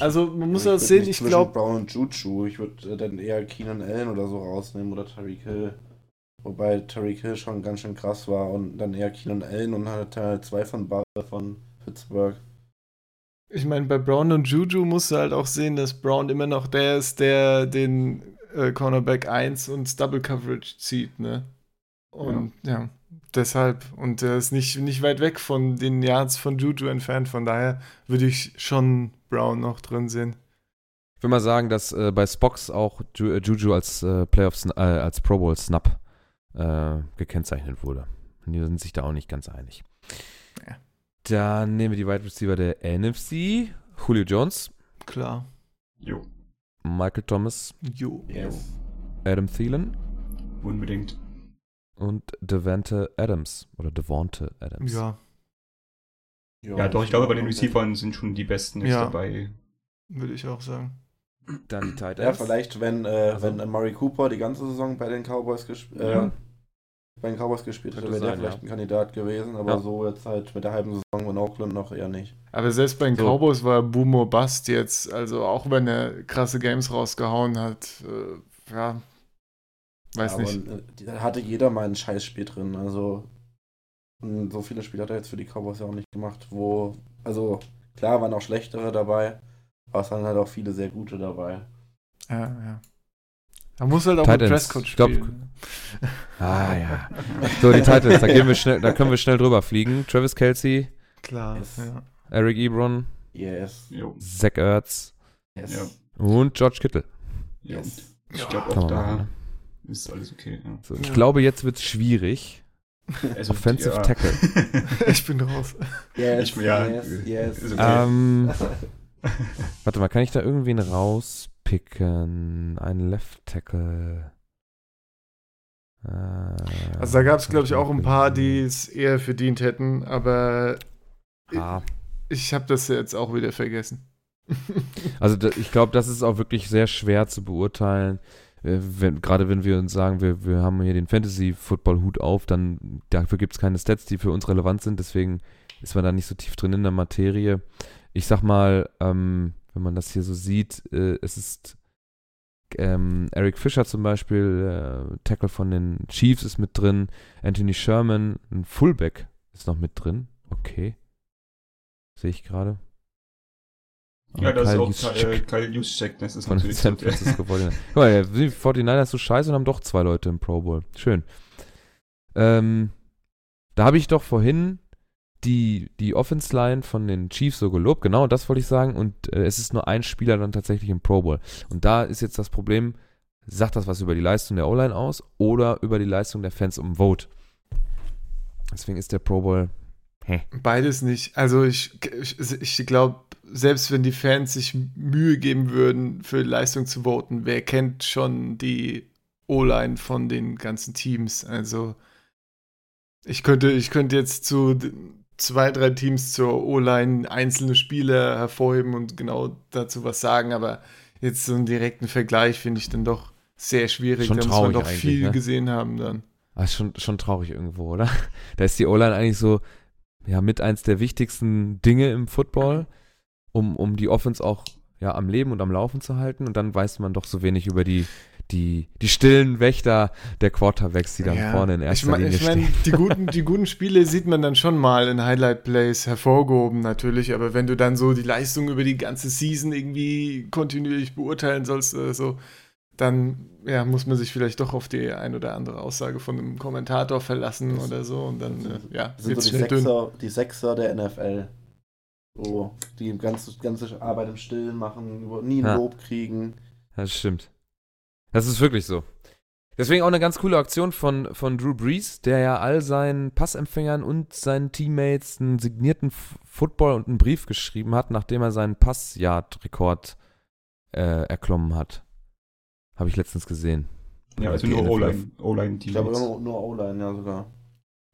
Also, man muss würd sehen, nicht ich glaube, Brown und Juju. Ich würde äh, dann eher Keenan Allen oder so rausnehmen oder Tariq Hill. Wobei Tariq Hill schon ganz schön krass war und dann eher Keenan Allen und halt Teil 2 von, Ba- von Pittsburgh. ich meine, bei Brown und Juju musst du halt auch sehen, dass Brown immer noch der ist, der den äh, Cornerback 1 und Double Coverage zieht, ne? Und ja. deshalb. Und er ist nicht, nicht weit weg von den Yards von Juju entfernt. Von daher würde ich schon Brown noch drin sehen. Ich will mal sagen, dass äh, bei Spox auch Ju Juju als äh, Playoffs, äh, als Pro Bowl Snap äh, gekennzeichnet wurde. Und die sind sich da auch nicht ganz einig. Ja. Dann nehmen wir die Wide Receiver der NFC. Julio Jones. Klar. Jo. Michael Thomas, Jo. Yes. Adam Thielen Unbedingt. und Devante Adams. Oder Devonte Adams. Ja, Ja, doch, ich glaube, bei den Receivern sind schon die besten jetzt Ja. dabei. würde ich auch sagen. Dann die Tight Ja, vielleicht, wenn, äh, Also- wenn Murray Cooper die ganze Saison bei den Cowboys gespielt äh, Ja. bei den Cowboys gespielt hätte, wäre der vielleicht ja. ein Kandidat gewesen, aber Ja. so jetzt halt mit der halben Saison in Oakland noch eher nicht. Aber selbst bei den So. Cowboys war Boomer Bust jetzt, also auch wenn er krasse Games rausgehauen hat, äh, ja, weiß aber, nicht. äh, Da hatte jeder mal ein Scheißspiel drin, also so viele Spiele hat er jetzt für die Cowboys ja auch nicht gemacht, wo, also klar waren auch schlechtere dabei, aber es waren halt auch viele sehr gute dabei. Ja, ja. Er muss halt auch Tight mit. Dresscode Ich glaub- spielen. Ah ja. So, die Titans, da, gehen wir schnell, da können wir schnell drüber fliegen. Travis Kelsey, Klar, Yes. ja. Eric Ebron, Yes. Jo. Zach Ertz Yes. Ja. und George Kittle. Ja. Yes. Ich glaube auch da machen, ne? ist alles okay. Ja. So, ich Ja. glaube, jetzt wird es schwierig. Also, Offensive ja. Tackle. Ich bin raus. Yes, Ich- ja, yes, yes. ist okay. Ähm, warte mal, kann ich da irgendwen rauspicken? Ein Left Tackle. Äh, Also da gab es, glaube ich, auch ein paar, die es eher verdient hätten, aber Ah, ich habe das jetzt auch wieder vergessen. also da, ich glaube, das ist auch wirklich sehr schwer zu beurteilen. Äh, Wenn, gerade wenn wir uns sagen, wir, wir haben hier den Fantasy-Football-Hut auf, dann dafür gibt es keine Stats, die für uns relevant sind, deswegen ist man da nicht so tief drin in der Materie. Ich sag mal, ähm, wenn man das hier so sieht, äh, es ist ähm, Eric Fischer zum Beispiel, äh, Tackle von den Chiefs ist mit drin, Anthony Sherman, ein Fullback ist noch mit drin. Okay. Sehe ich gerade. Ja, das ist Kyle auch Juszczyk Kyle, Juszczyk, das ist von den natürlich San so der- Francisco 49ers. Guck mal, die 49ers so scheiße und haben doch zwei Leute im Pro Bowl. Schön. Ähm, da habe ich doch vorhin die, die Offense-Line von den Chiefs so gelobt. Genau, das wollte ich sagen. Und äh, es ist nur ein Spieler dann tatsächlich im Pro Bowl. Und da ist jetzt das Problem, sagt das was über die Leistung der O-Line aus oder über die Leistung der Fans um Vote? Deswegen ist der Pro Bowl Beides nicht. Also ich, ich, ich glaube, selbst wenn die Fans sich Mühe geben würden, für Leistung zu voten, wer kennt schon die O-Line von den ganzen Teams? Also ich könnte, ich könnte jetzt zu zwei, drei Teams zur O-Line einzelne Spieler hervorheben und genau dazu was sagen, aber jetzt so einen direkten Vergleich finde ich dann doch sehr schwierig. Schon da muss man doch viel ne? gesehen haben dann. Ah, ist schon, schon traurig irgendwo, oder? Da ist die O-Line eigentlich so, ja, mit eins der wichtigsten Dinge im Football, um, um die Offense auch ja, am Leben und am Laufen zu halten. Und dann weiß man doch so wenig über die, die, die stillen Wächter der Quarterbacks, die dann Ja. vorne in erster ich mein, Linie ich mein, stehen. die guten, die guten Spiele sieht man dann schon mal in Highlight-Plays hervorgehoben, natürlich, aber wenn du dann so die Leistung über die ganze Season irgendwie kontinuierlich beurteilen sollst oder so, dann ja, muss man sich vielleicht doch auf die ein oder andere Aussage von einem Kommentator verlassen Das- oder so und dann, äh, ja, Das sind so die schnell dünn. Sechser, die Sechser der NFL. So, die ganze, ganze Arbeit im Stillen machen, nie ein Ja. Lob kriegen. Das stimmt. Das ist wirklich so. Deswegen auch eine ganz coole Aktion von, von Drew Brees, der ja all seinen Passempfängern und seinen Teammates einen signierten F Football und einen Brief geschrieben hat, nachdem er seinen Passyard-Rekord äh, erklommen hat. Habe ich letztens gesehen. Ja, also nur NFL. O-Line, O-Line Ich glaube Teammates. nur, nur O-Line, ja sogar.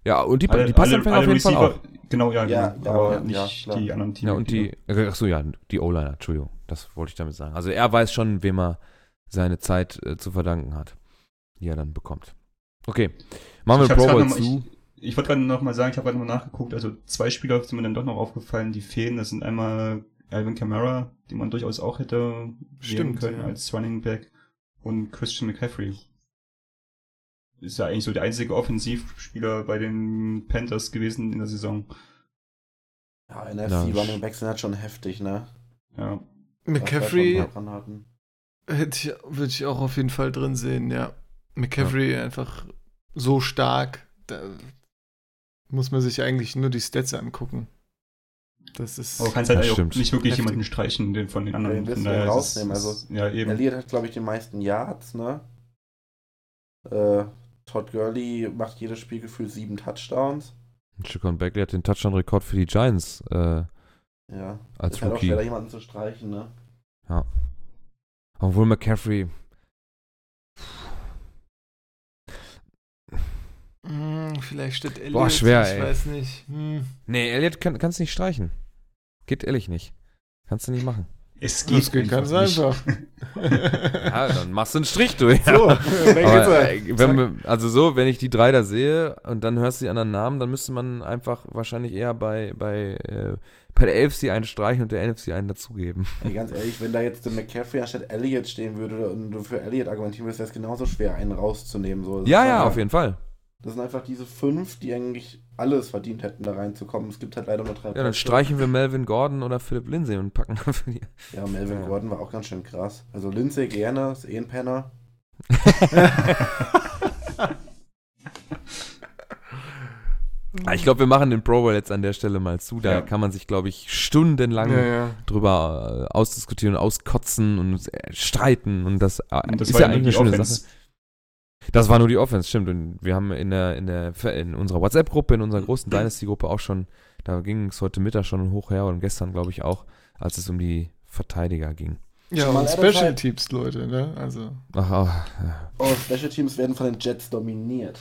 Ja, und die, Alle- die Passempfänger alle- auf jeden alle Fall auch. Receiver- Genau, ja, Ja, genau. ja, aber ja, ja, nicht klar. die anderen Ja, und die, Teammates. ach so, ja, die O-Liner, Entschuldigung, das wollte ich damit sagen. Also er weiß schon, wem er seine Zeit äh, zu verdanken hat, die er dann bekommt. Okay, machen Ich wir Pro Bowl zu. Ich, ich wollte gerade noch mal sagen, ich habe gerade noch mal nachgeguckt, also zwei Spieler sind mir dann doch noch aufgefallen, die fehlen. Das sind einmal Alvin Kamara, den man durchaus auch hätte Stimmt, können ja. als Running Back und Christian McCaffrey. Ist ja eigentlich so der einzige Offensivspieler bei den Panthers gewesen in der Saison. Ja, Ja, NFC sch- Running Backs sind halt schon heftig, ne? Ja. McCaffrey hätte ich, würde ich auch auf jeden Fall drin sehen, ja. McCaffrey einfach so stark, da muss man sich eigentlich nur die Stats angucken. Das ist. Aber kannst halt Das auch nicht wirklich Heftig. jemanden streichen den von den anderen. den ist rausnehmen, es- also- ja, eben. Elliott hat, glaube ich, die meisten Yards, ne? Äh, Todd Gurley macht jedes Spiel gefühlt sieben Touchdowns. Chacon Beckley hat den Touchdown-Rekord für die Giants äh, Ja. als ist halt auch Rookie. schwer, da jemanden zu streichen, ne? Obwohl McCaffrey. Hm, vielleicht steht Elliot. Boah, schwer, Ich ey. weiß nicht. Hm. Nee, Elliot kann, kannst du nicht streichen. Geht ehrlich nicht. Kannst du nicht machen. Es Das geht ganz nicht. einfach. Ja, dann machst du einen Strich durch. So, Aber, äh, wenn wir, also so, wenn ich die drei da sehe und dann hörst du die anderen Namen, dann müsste man einfach wahrscheinlich eher bei, bei, äh, bei der AFC einen streichen und der NFC einen dazugeben. Ey, ganz ehrlich, wenn da jetzt der McCaffrey anstatt Elliott stehen würde und du für Elliott argumentieren würdest, wäre es genauso schwer, einen rauszunehmen. So. Ja, ja, einfach- auf jeden Fall. Das sind einfach diese fünf, die eigentlich alles verdient hätten, da reinzukommen. Es gibt halt leider nur drei Ja, dann Plätze. streichen wir Melvin Gordon oder Philip Lindsay und packen für die. Ja, Melvin Ja. Gordon war auch ganz schön krass. Also Lindsay gerne, ist eh ein Penner. Ah, Ich glaube, wir machen den Pro Bowl jetzt an der Stelle mal zu. Da Ja. kann man sich, glaube ich, stundenlang Ja, ja. drüber äh, ausdiskutieren und auskotzen und äh, streiten. Und das, äh, Und das ist war ja eigentlich eine schöne Offense. Sache. Das war nur die Offense, stimmt. Und wir haben in der, in der, in unserer WhatsApp-Gruppe, in unserer großen Dynasty-Gruppe auch schon, da ging es heute Mittag schon hoch her und gestern, glaube ich, auch, als es um die Verteidiger ging. Ja, und Special halt- Teams, Leute, ne? Also. Ach, ach, ja. Oh, Special Teams werden von den Jets dominiert.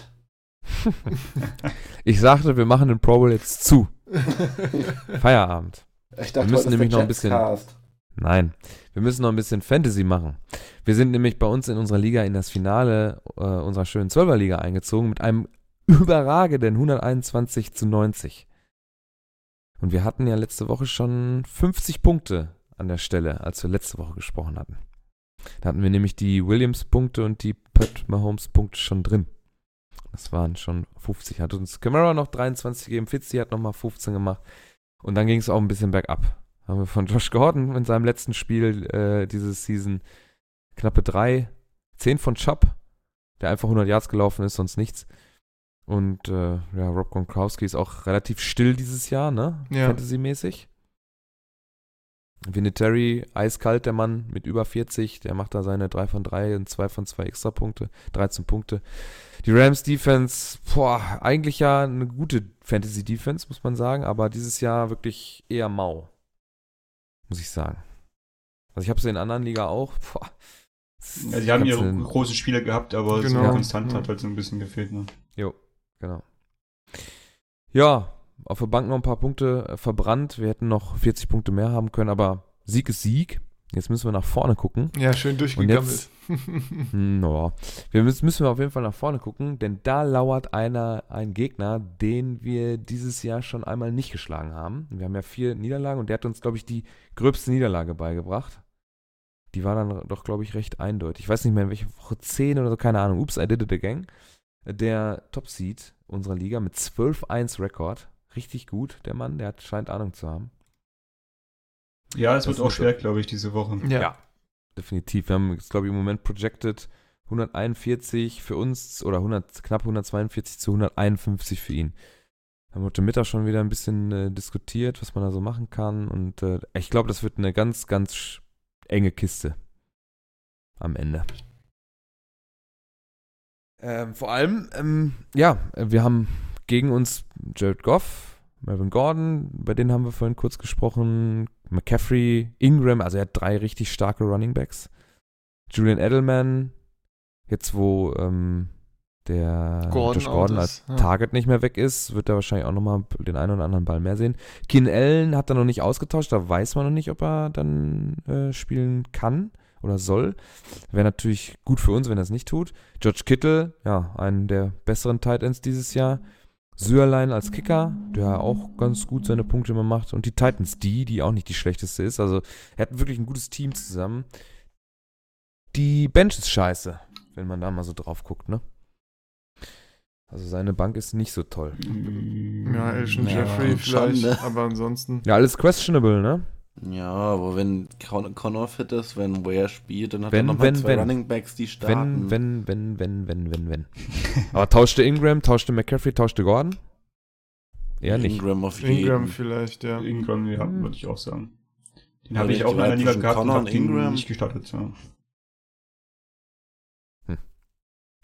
Ich sagte, wir machen den Pro Bowl jetzt zu. Feierabend. Ich dachte, Wir müssen nämlich noch ein bisschen- Jets-Cast. Nein, wir müssen noch ein bisschen Fantasy machen. Wir sind nämlich bei uns in unserer Liga in das Finale äh, unserer schönen 12er Liga eingezogen mit einem überragenden 121 zu 90. Und wir hatten ja letzte Woche schon 50 Punkte an der Stelle, als wir letzte Woche gesprochen hatten. Da hatten wir nämlich die Williams-Punkte und die Pat Mahomes-Punkte schon drin. Das waren schon 50. Hat uns Camara noch 23 gegeben, Fitzy hat nochmal 15 gemacht. Und dann ging es auch ein bisschen bergab. Haben wir von Josh Gordon in seinem letzten Spiel äh, diese Season knappe drei, zehn von Chubb, der einfach 100 Yards gelaufen ist, sonst nichts. Und äh, ja, Rob Gronkowski ist auch relativ still dieses Jahr, ne? Ja. Fantasy-mäßig. Vinatieri, eiskalt der Mann mit über 40, der macht da seine 3 von 3 und 2 von 2 Extra-Punkte, 13 Punkte. Die Rams Defense, boah, eigentlich ja eine gute Fantasy Defense, muss man sagen, aber dieses Jahr wirklich eher mau. Muss ich sagen. Also ich habe sie in anderen Liga auch. Boah. Ja, die haben ihre du- großen Spiele gehabt, aber so Genau. konstant Ja. hat halt so ein bisschen gefehlt. Ne? Genau. Ja, auf der Bank noch ein paar Punkte äh, verbrannt. Wir hätten noch 40 Punkte mehr haben können, aber Sieg ist Sieg. Jetzt müssen wir nach vorne gucken. ja, schön durchgegammelt. Hm, ja. Wir müssen, müssen wir auf jeden Fall nach vorne gucken, denn da lauert einer, ein Gegner, den wir dieses Jahr schon einmal nicht geschlagen haben. Wir haben ja vier Niederlagen und der hat uns, glaube ich, die gröbste Niederlage beigebracht. Die war dann doch, glaube ich, recht eindeutig. Ich weiß nicht mehr, in welche Woche 10 oder so, keine Ahnung. Ups, I did it again. Der Top-Seed unserer Liga mit 12-1 Rekord. Richtig gut, der Mann, der hat, scheint Ahnung zu haben. Ja, es wird auch schwer, glaube ich, diese Woche. ja. Ja. Definitiv. Wir haben jetzt, glaube ich, im Moment projected 141 für uns oder 100, knapp 142 zu 151 für ihn. Haben heute Mittag schon wieder ein bisschen äh, diskutiert, was man da so machen kann. Und äh, ich glaube, das wird eine ganz, ganz enge Kiste am Ende. Ähm, vor allem, ähm, ja, wir haben gegen uns Jared Goff, Melvin Gordon, bei denen haben wir vorhin kurz gesprochen, McCaffrey, Ingram, also er hat drei richtig starke Running Backs. Julian Edelman, jetzt wo ähm, der Gordon Josh Gordon als ja. Target nicht mehr weg ist, wird er wahrscheinlich auch nochmal den einen oder anderen Ball mehr sehen. Keen Allen hat er noch nicht ausgetauscht, da weiß man noch nicht, ob er dann äh, spielen kann oder soll. Wäre natürlich gut für uns, wenn er es nicht tut. George Kittle, ja, einen der besseren Tight Ends dieses Jahr. Süerlein als Kicker, der auch ganz gut seine Punkte immer macht. Und die Titans, die, die auch nicht die schlechteste ist. Also er hat wirklich ein gutes Team zusammen. Die Bench ist scheiße, wenn man da mal so drauf guckt, ne? Also seine Bank ist nicht so toll. Ja, Elton Ja, Jeffrey vielleicht, Schande. aber ansonsten. Ja, alles questionable, ne? Ja, aber wenn Con Connor fit ist, wenn Ware spielt, dann hat Wenn, er nochmal wenn, zwei wenn. Running Backs, die starten. Wenn, wenn, wenn, wenn, wenn, wenn, wenn. Aber tauschte Ingram, tauschte McCaffrey, tauschte Gordon? Eher nicht. Ingram auf jeden Ingram vielleicht, ja. Ingram, ja, Hm. würde ich auch sagen. Den Ja, habe ich auch in einer Liga gehabt und Connor und den Ingram. nicht gestartet. Ja.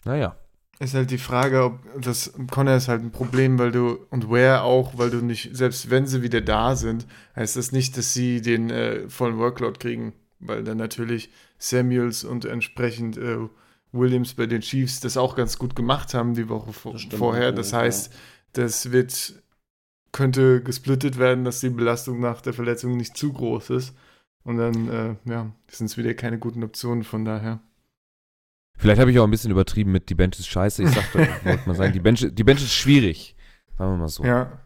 Naja. Ist halt die Frage, ob das Connor ist halt ein Problem, weil du und Ware auch, weil du nicht, selbst wenn sie wieder da sind, heißt das nicht, dass sie den äh, vollen Workload kriegen. weil dann natürlich Samuels und entsprechend äh, Williams bei den Chiefs das auch ganz gut gemacht haben die Woche vor, Das vorher. Das heißt, das wird könnte gesplittet werden, dass die Belastung nach der Verletzung nicht zu groß ist. Und dann, äh, ja, sind es wieder keine guten Optionen von daher. Vielleicht habe ich auch ein bisschen übertrieben mit die Bench ist scheiße. Ich sagte, wollte mal sagen, die Bench, die Bench ist schwierig. Sagen wir mal so. Ja.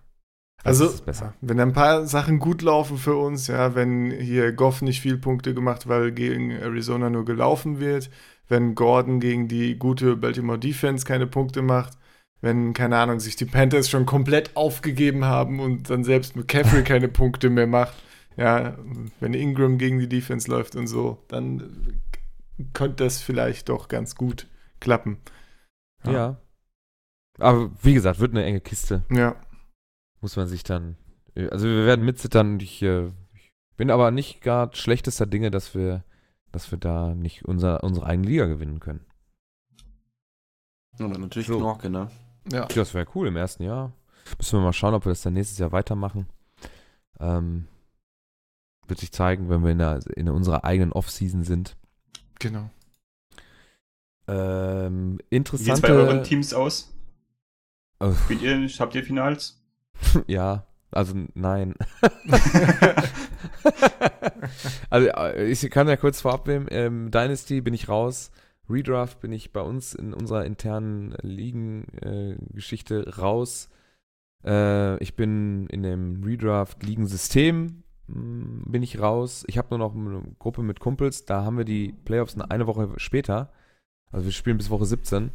Das Also, ist besser. wenn ein paar Sachen gut laufen für uns, ja, wenn hier Goff nicht viel Punkte gemacht, weil gegen Arizona nur gelaufen wird, wenn Gordon gegen die gute Baltimore Defense keine Punkte macht, wenn, keine Ahnung, sich die Panthers schon komplett aufgegeben haben und dann selbst McCaffrey keine Punkte mehr macht, ja, wenn Ingram gegen die Defense läuft und so, dann könnte das vielleicht doch ganz gut klappen. Ja. Aber wie gesagt, wird eine enge Kiste. Ja. Muss man sich dann. Also wir werden mitzittern und ich, äh, ich bin aber nicht gar schlechtester Dinge, dass wir, dass wir da nicht unser, unsere eigene Liga gewinnen können. Aber natürlich So. Knorke, ne? Ja. Das wäre cool im ersten Jahr. Müssen wir mal schauen, ob wir das dann nächstes Jahr weitermachen. Ähm, wird sich zeigen, wenn wir in, der, in unserer eigenen Off-Season sind. Genau. Ähm, Wie sieht's interessante. bei euren Teams aus? Oh, Spielt ihr, habt ihr Finals? ja, also nein. also äh, ich kann ja kurz vorab nehmen. Ähm, Dynasty bin ich raus. Redraft bin ich bei uns in unserer internen Ligen-Geschichte raus. Äh, ich bin in dem Redraft-Ligensystem bin ich raus. Ich habe nur noch eine Gruppe mit Kumpels. Da haben wir die Playoffs eine- eine Woche später. Also wir spielen bis Woche 17.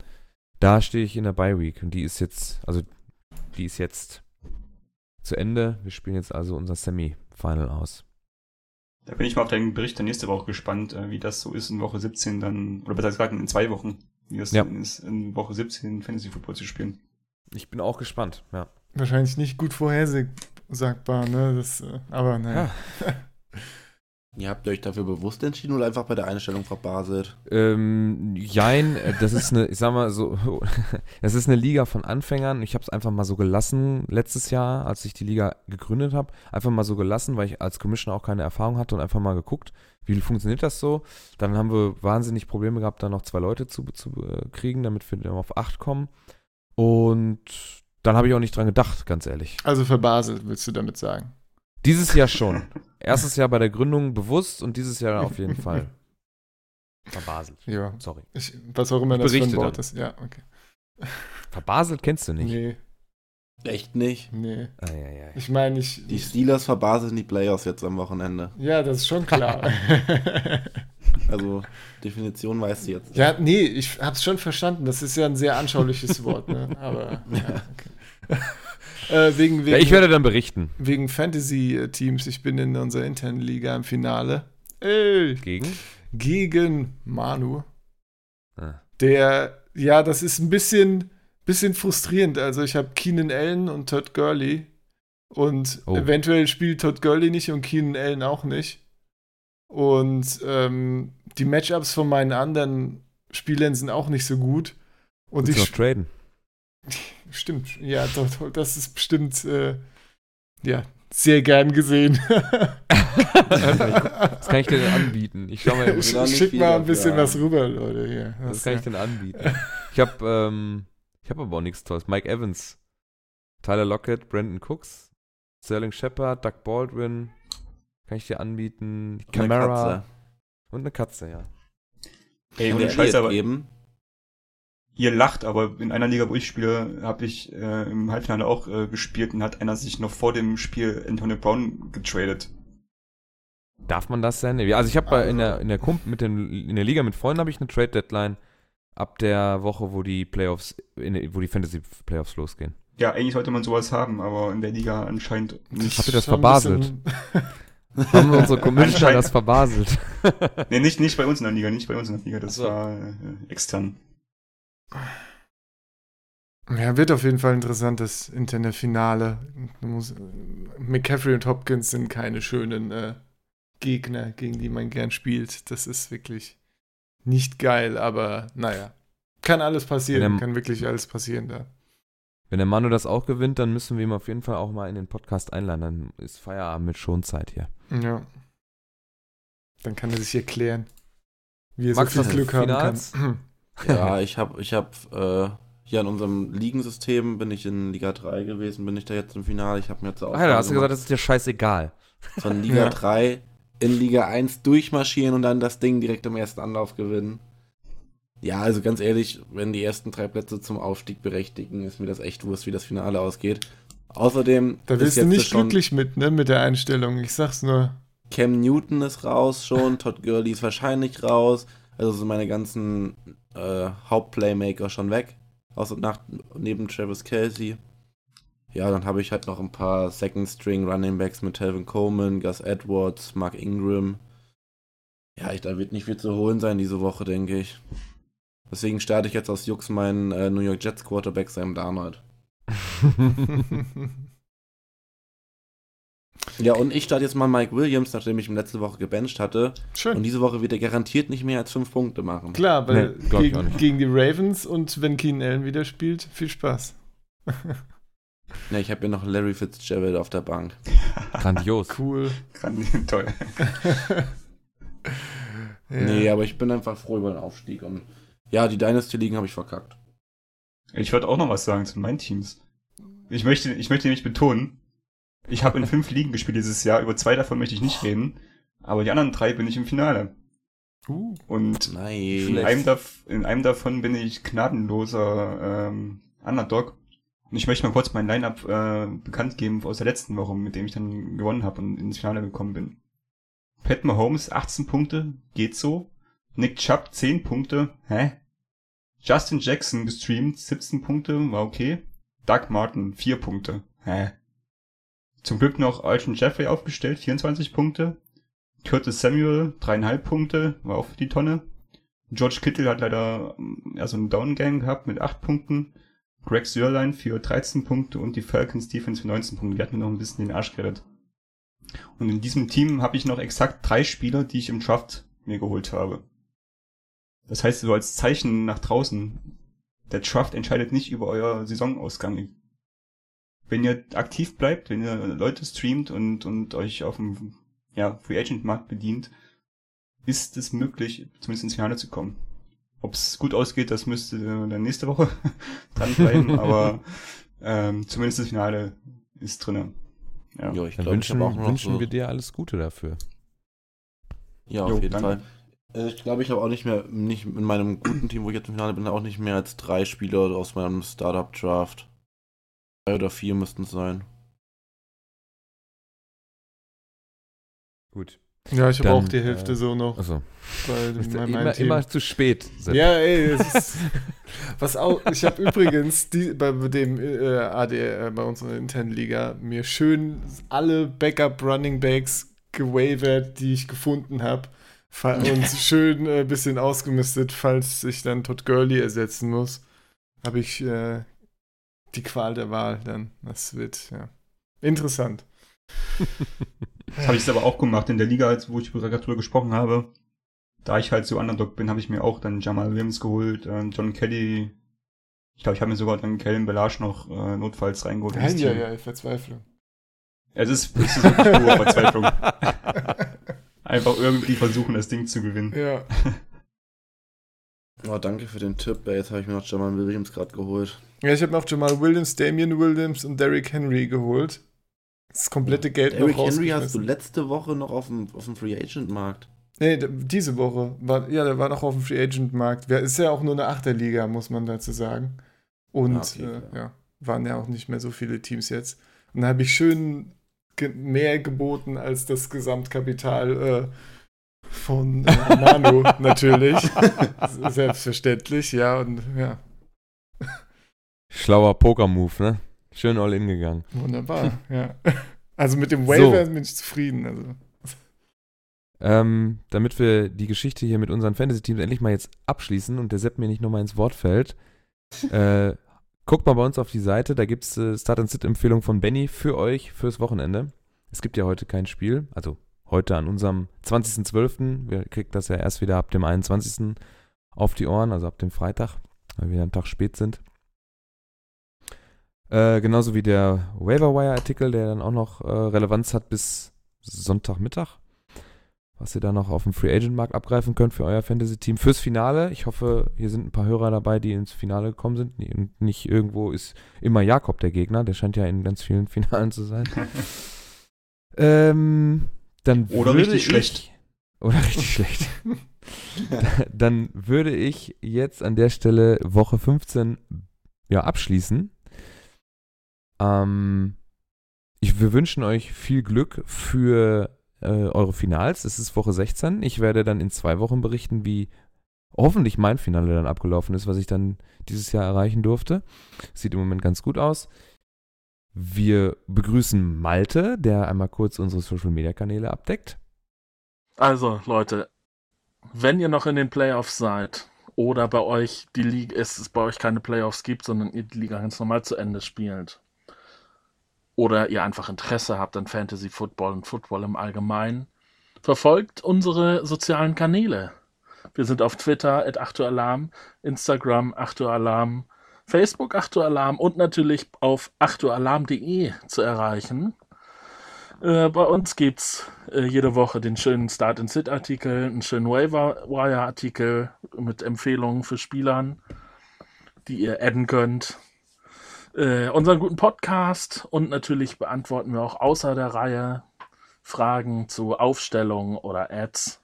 Da stehe ich in der Bye Week und die ist jetzt, also die ist jetzt zu Ende. Wir spielen jetzt also unser Semi-Final aus. Da bin ich mal auf deinen Bericht dann nächste Woche gespannt, äh, wie das so ist in Woche 17 dann, oder besser gesagt in zwei Wochen, wie das Ja. ist, in Woche 17 Fantasy Football zu spielen. Ich bin auch gespannt, ja. Wahrscheinlich nicht gut vorhersagbar, ne? Das, äh, aber naja. Ihr habt euch dafür bewusst entschieden oder einfach bei der Einstellung verbaselt? Ähm, jein, äh, das ist eine, ich sag mal so, das ist eine Liga von Anfängern. Ich habe es einfach mal so gelassen letztes Jahr, als ich die Liga gegründet habe. Einfach mal so gelassen, weil ich als Commissioner auch keine Erfahrung hatte und einfach mal geguckt, wie funktioniert das so. Dann haben wir wahnsinnig Probleme gehabt, da noch zwei Leute zu, zu äh, kriegen, damit wir dann auf acht kommen. Und dann habe ich auch nicht dran gedacht, ganz ehrlich. Also verbaselt, willst du damit sagen? Dieses Jahr schon. Erstes Jahr bei der Gründung bewusst und dieses Jahr auf jeden Fall. Verbaselt. Ja. Sorry. Ich, was auch immer Ich das für ein Wort dann. ist. Ja, okay. Verbaselt kennst du nicht. Nee, Echt nicht. nee. Eieiei. Ich meine, ich. Die Steelers verbaseln die Playoffs jetzt am Wochenende. ja, das ist schon klar. Also, Definition weißt du jetzt. ja, nee, ich hab's schon verstanden. Das ist ja ein sehr anschauliches Wort, ne? Aber. Ja, okay. äh, wegen, wegen, Ja, ich werde dann berichten. wegen Fantasy-Teams. Ich bin in unserer internen Liga im Finale. Ey, Gegen? gegen Manu. Ah. Der, ja, das ist ein bisschen, bisschen frustrierend. Also ich habe Keenan Allen und Todd Gurley und Oh. eventuell spielt Todd Gurley nicht und Keenan Allen auch nicht. Und ähm, die Matchups von meinen anderen Spielern sind auch nicht so gut. Und Willst ich noch traden? stimmt, ja, das ist bestimmt äh, ja sehr gern gesehen. Was kann ich dir denn anbieten? Ich schau mal, Ja, nicht schick mal ein bisschen haben. was rüber, Leute. Hier. was Das, kann äh, ich denn anbieten? Ich habe ähm, ich habe aber auch nichts Tolles. Mike Evans, Tyler Lockett, Brandon Cooks, Sterling Shepard, Doug Baldwin. Kann ich dir anbieten? Und eine Katze. und eine Katze, ja. Ey, Kann ohne der Scheiß, aber geben? ihr lacht, aber in einer Liga, wo ich spiele, habe ich äh, im Halbfinale auch äh, gespielt und hat einer sich noch vor dem Spiel Antonio Brown getradet. Darf man das denn? Also ich habe in der in der Kump mit den, in der Liga mit Freunden habe ich eine Trade Deadline ab der Woche, wo die Playoffs, in, wo die Fantasy Playoffs losgehen. Ja, eigentlich sollte man sowas haben, aber in der Liga anscheinend nicht. Habt ihr das schon Haben unsere Commissioner Anscheinend- das verbaselt? Nee, nicht, nicht bei uns in der Liga, nicht bei uns in der Liga, das Ach so. war äh, extern. Ja, wird auf jeden Fall interessant, das interne Finale. McCaffrey und Hopkins sind keine schönen äh, Gegner, gegen die man gern spielt. Das ist wirklich nicht geil, aber naja. Kann alles passieren, er- kann wirklich alles passieren da. Wenn der Manu das auch gewinnt, dann müssen wir ihn auf jeden Fall auch mal in den Podcast einladen. Dann ist Feierabend mit Schonzeit hier. Ja. Dann kann er sich erklären, wie er Max, so viel du Glück haben kann. Ja, ich habe ich hab, äh, hier in unserem Ligensystem bin ich in Liga 3 gewesen, bin ich da jetzt im Finale. Ich habe mir jetzt auch Alter, hast du gesagt, das ist dir scheißegal. von Liga Ja. 3 in Liga 1 durchmarschieren und dann das Ding direkt im ersten Anlauf gewinnen. Ja, also ganz ehrlich, wenn die ersten drei Plätze zum Aufstieg berechtigen, ist mir das echt wurscht, wie das Finale ausgeht. Außerdem Da ist wirst du nicht glücklich mit, ne, mit der Einstellung. Ich sag's nur. Cam Newton ist raus schon, Todd Gurley ist wahrscheinlich raus. Also sind meine ganzen äh, Hauptplaymaker schon weg. Außer nach, neben Travis Kelsey. Ja, dann habe ich halt noch ein paar Second String Running Backs mit Telvin Coleman, Gus Edwards, Mark Ingram. Ja, ich, da wird nicht viel zu holen sein diese Woche, denke ich. Deswegen starte ich jetzt aus Jux meinen äh, New York Jets Quarterback Sam Darnold. Ja, und ich starte jetzt mal Mike Williams, nachdem ich ihn letzte Woche gebencht hatte. Und Schön. diese Woche wird er garantiert nicht mehr als fünf Punkte machen. Klar, weil Nee, gegen, gegen die Ravens und wenn Keenan Allen wieder spielt, viel Spaß. Ja, ich habe ja noch Larry Fitzgerald auf der Bank. Grandios. Cool. Kann- Toll. Ja. Nee, aber ich bin einfach froh über den Aufstieg. Und ja, die Dynasty-Ligen habe ich verkackt. Ich wollte auch noch was sagen zu meinen Teams. Ich möchte, ich möchte nämlich betonen, ich habe in fünf Ligen gespielt dieses Jahr, über zwei davon möchte ich nicht reden, aber die anderen drei bin ich im Finale. Uh, Und in Nein. einem, in einem davon bin ich gnadenloser ähm, Underdog. Und ich möchte mal kurz mein Lineup äh, bekannt geben aus der letzten Woche, mit dem ich dann gewonnen habe und ins Finale gekommen bin. Pat Mahomes 18 Punkte, geht so. Nick Chubb 10 Punkte, hä? Justin Jackson gestreamt 17 Punkte, war okay. Doug Martin 4 Punkte, hä? Zum Glück noch Alshon Jeffrey aufgestellt, 24 Punkte. Curtis Samuel 3,5 Punkte, war auch für die Tonne. George Kittle hat leider ähm, ja, so einen Down-Gang gehabt mit 8 Punkten. Greg Sörlein für 13 Punkte und die Falcons Defense für 19 Punkte. Die hatten mir noch ein bisschen den Arsch gerettet. Und in diesem Team habe ich noch exakt drei Spieler, die ich im Draft mir geholt habe. Das heißt, so als Zeichen nach draußen, der Draft entscheidet nicht über euer Saisonausgang. Wenn ihr aktiv bleibt, wenn ihr Leute streamt und, und euch auf dem ja, Free Agent Markt bedient, ist es möglich, zumindest ins Finale zu kommen. Ob es gut ausgeht, das müsste dann nächste Woche dranbleiben, aber ähm, zumindest das Finale ist drinne. Ja. Ja, ich Dann glaube, ich wünschen, noch wünschen so, wir dir alles Gute dafür. Ja, auf Jo, jeden danke. Fall. Äh, Ich glaube, ich habe auch nicht mehr, nicht in meinem guten Team, wo ich jetzt im Finale bin, auch nicht mehr als drei Spieler aus meinem Startup-Draft. Drei oder vier müssten es sein. Gut. ja, ich habe auch die Hälfte äh, so noch Also, meinem immer, Team. immer zu spät. Sepp. Ja, ey, es ist, was auch, ich habe übrigens die, bei dem äh, AD, äh, bei unserer internen Liga mir schön alle Backup Running Backs gewavert, die ich gefunden habe und schön ein äh, bisschen ausgemistet, falls ich dann Todd Gurley ersetzen muss, habe ich äh, die Qual der Wahl dann. Das wird, ja, interessant. Das habe ich aber auch gemacht in der Liga, als wo ich gerade drüber gesprochen habe. Da ich halt so Underdog bin, habe ich mir auch dann Jamal Williams geholt, äh, John Kelly. Ich glaube, ich habe mir sogar dann Kellen Belage noch äh, notfalls reingeholt. Ja, ja, ja, Verzweiflung. Es ist, es ist wirklich pure Verzweiflung. Einfach irgendwie versuchen, das Ding zu gewinnen. Ja. Oh, danke für den Tipp. ey. Jetzt habe ich mir noch Jamal Williams gerade geholt. Ja, ich habe noch Jamal Williams, Damian Williams und Derrick Henry geholt. Das komplette Geld Derrick noch Henry hast du letzte Woche noch auf dem, auf dem Free Agent Markt. Nee, diese Woche. War, ja, der war noch auf dem Free Agent Markt. Ist ja auch nur eine Achterliga, muss man dazu sagen. Und Ah, okay, äh, ja, waren ja auch nicht mehr so viele Teams jetzt. Und da habe ich schön ge mehr geboten als das Gesamtkapital äh, von äh, Manu, natürlich. Selbstverständlich, ja. Und ja, Schlauer Poker-Move, ne? Schön all in gegangen. wunderbar. ja. Also mit dem Waiver bin ich zufrieden. Also. Ähm, damit wir die Geschichte hier mit unseren Fantasy-Teams endlich mal jetzt abschließen und der Sepp mir nicht nochmal ins Wort fällt, äh, guckt mal bei uns auf die Seite, da gibt es äh, Start-and-Sit-Empfehlung von Benny für euch fürs Wochenende. Es gibt ja heute kein Spiel, also heute an unserem 20.12. Wir kriegen das ja erst wieder ab dem 21. auf die Ohren, also ab dem Freitag, weil wir einen Tag spät sind. Äh, genauso wie der Waiver-Wire-Artikel, der dann auch noch äh, Relevanz hat bis Sonntagmittag. Was ihr da noch auf dem Free Agent Markt abgreifen könnt für euer Fantasy-Team. Fürs Finale, ich hoffe, hier sind ein paar Hörer dabei, die ins Finale gekommen sind. Und nicht irgendwo ist immer Jakob der Gegner, der scheint ja in ganz vielen Finalen zu sein. ähm, dann Oder würde richtig ich, schlecht. Oder richtig schlecht. dann würde ich jetzt an der Stelle Woche 15 ja, abschließen. Ähm, ich, wir wünschen euch viel Glück für äh, eure Finals. Es ist Woche 16. Ich werde dann in zwei Wochen berichten, wie hoffentlich mein Finale dann abgelaufen ist, was ich dann dieses Jahr erreichen durfte. Sieht im Moment ganz gut aus. Wir begrüßen Malte, der einmal kurz unsere Social Media Kanäle abdeckt. Also, Leute, wenn ihr noch in den Playoffs seid oder bei euch die Liga, es bei euch keine Playoffs gibt, sondern ihr die Liga ganz normal zu Ende spielt, oder ihr einfach Interesse habt an Fantasy Football und Football im Allgemeinen, verfolgt unsere sozialen Kanäle. Wir sind auf Twitter at 8 Alarm, Instagram 8 Alarm, Facebook 8 Alarm und natürlich auf 8alarm.de zu erreichen. Äh, bei uns gibt's äh, jede Woche den schönen Start and Sit Artikel, einen schönen Waiver Wire Artikel mit Empfehlungen für Spielern, die ihr adden könnt. Äh, unseren guten Podcast und natürlich beantworten wir auch außer der Reihe Fragen zu Aufstellungen oder Ads.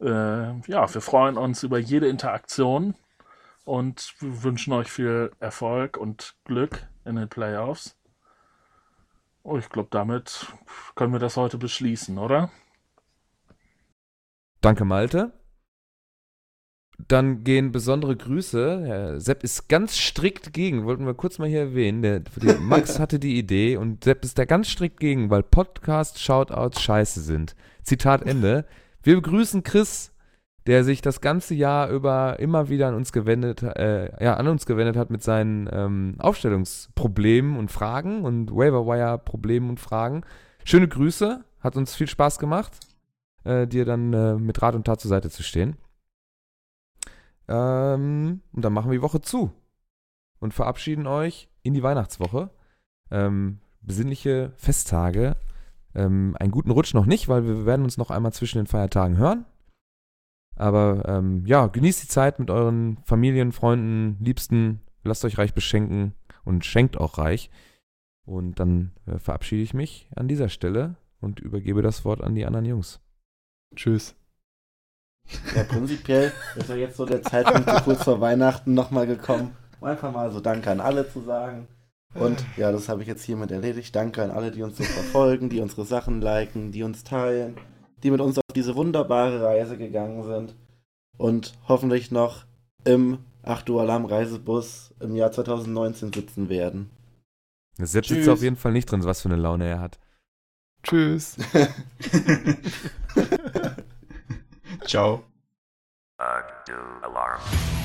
Äh, ja, wir freuen uns über jede Interaktion und wünschen euch viel Erfolg und Glück in den Playoffs. Oh, ich glaube, damit können wir das heute beschließen, oder? Danke, Malte. Dann gehen besondere Grüße. Herr Sepp ist ganz strikt gegen, wollten wir kurz mal hier erwähnen. Der, der Max hatte die Idee und Sepp ist da ganz strikt gegen, weil Podcast-Shoutouts scheiße sind. Zitat Ende. Wir begrüßen Chris, der sich das ganze Jahr über immer wieder an uns gewendet, äh, ja, an uns gewendet hat mit seinen ähm, Aufstellungsproblemen und Fragen und Waiver-Wire-Problemen und Fragen. Schöne Grüße, hat uns viel Spaß gemacht, äh, dir dann äh, mit Rat und Tat zur Seite zu stehen. Ähm, und dann machen wir die Woche zu und verabschieden euch in die Weihnachtswoche. Ähm, besinnliche Festtage. Ähm, einen guten Rutsch noch nicht, weil wir werden uns noch einmal zwischen den Feiertagen hören. Aber ähm, ja, genießt die Zeit mit euren Familien, Freunden, Liebsten. Lasst euch reich beschenken und schenkt auch reich. Und dann äh, verabschiede ich mich an dieser Stelle und übergebe das Wort an die anderen Jungs. Tschüss. Ja, prinzipiell ist ja jetzt so der Zeitpunkt so kurz vor Weihnachten nochmal gekommen, um einfach mal so Danke an alle zu sagen. Und ja, das habe ich jetzt hiermit erledigt. Danke an alle, die uns so verfolgen, die unsere Sachen liken, die uns teilen, die mit uns auf diese wunderbare Reise gegangen sind und hoffentlich noch im 8 Uhr Alarm Reisebus im Jahr 2019 sitzen werden. Sepp sitzt auf jeden Fall nicht drin, was für eine Laune er hat. Tschüss. Ciao. Alarm.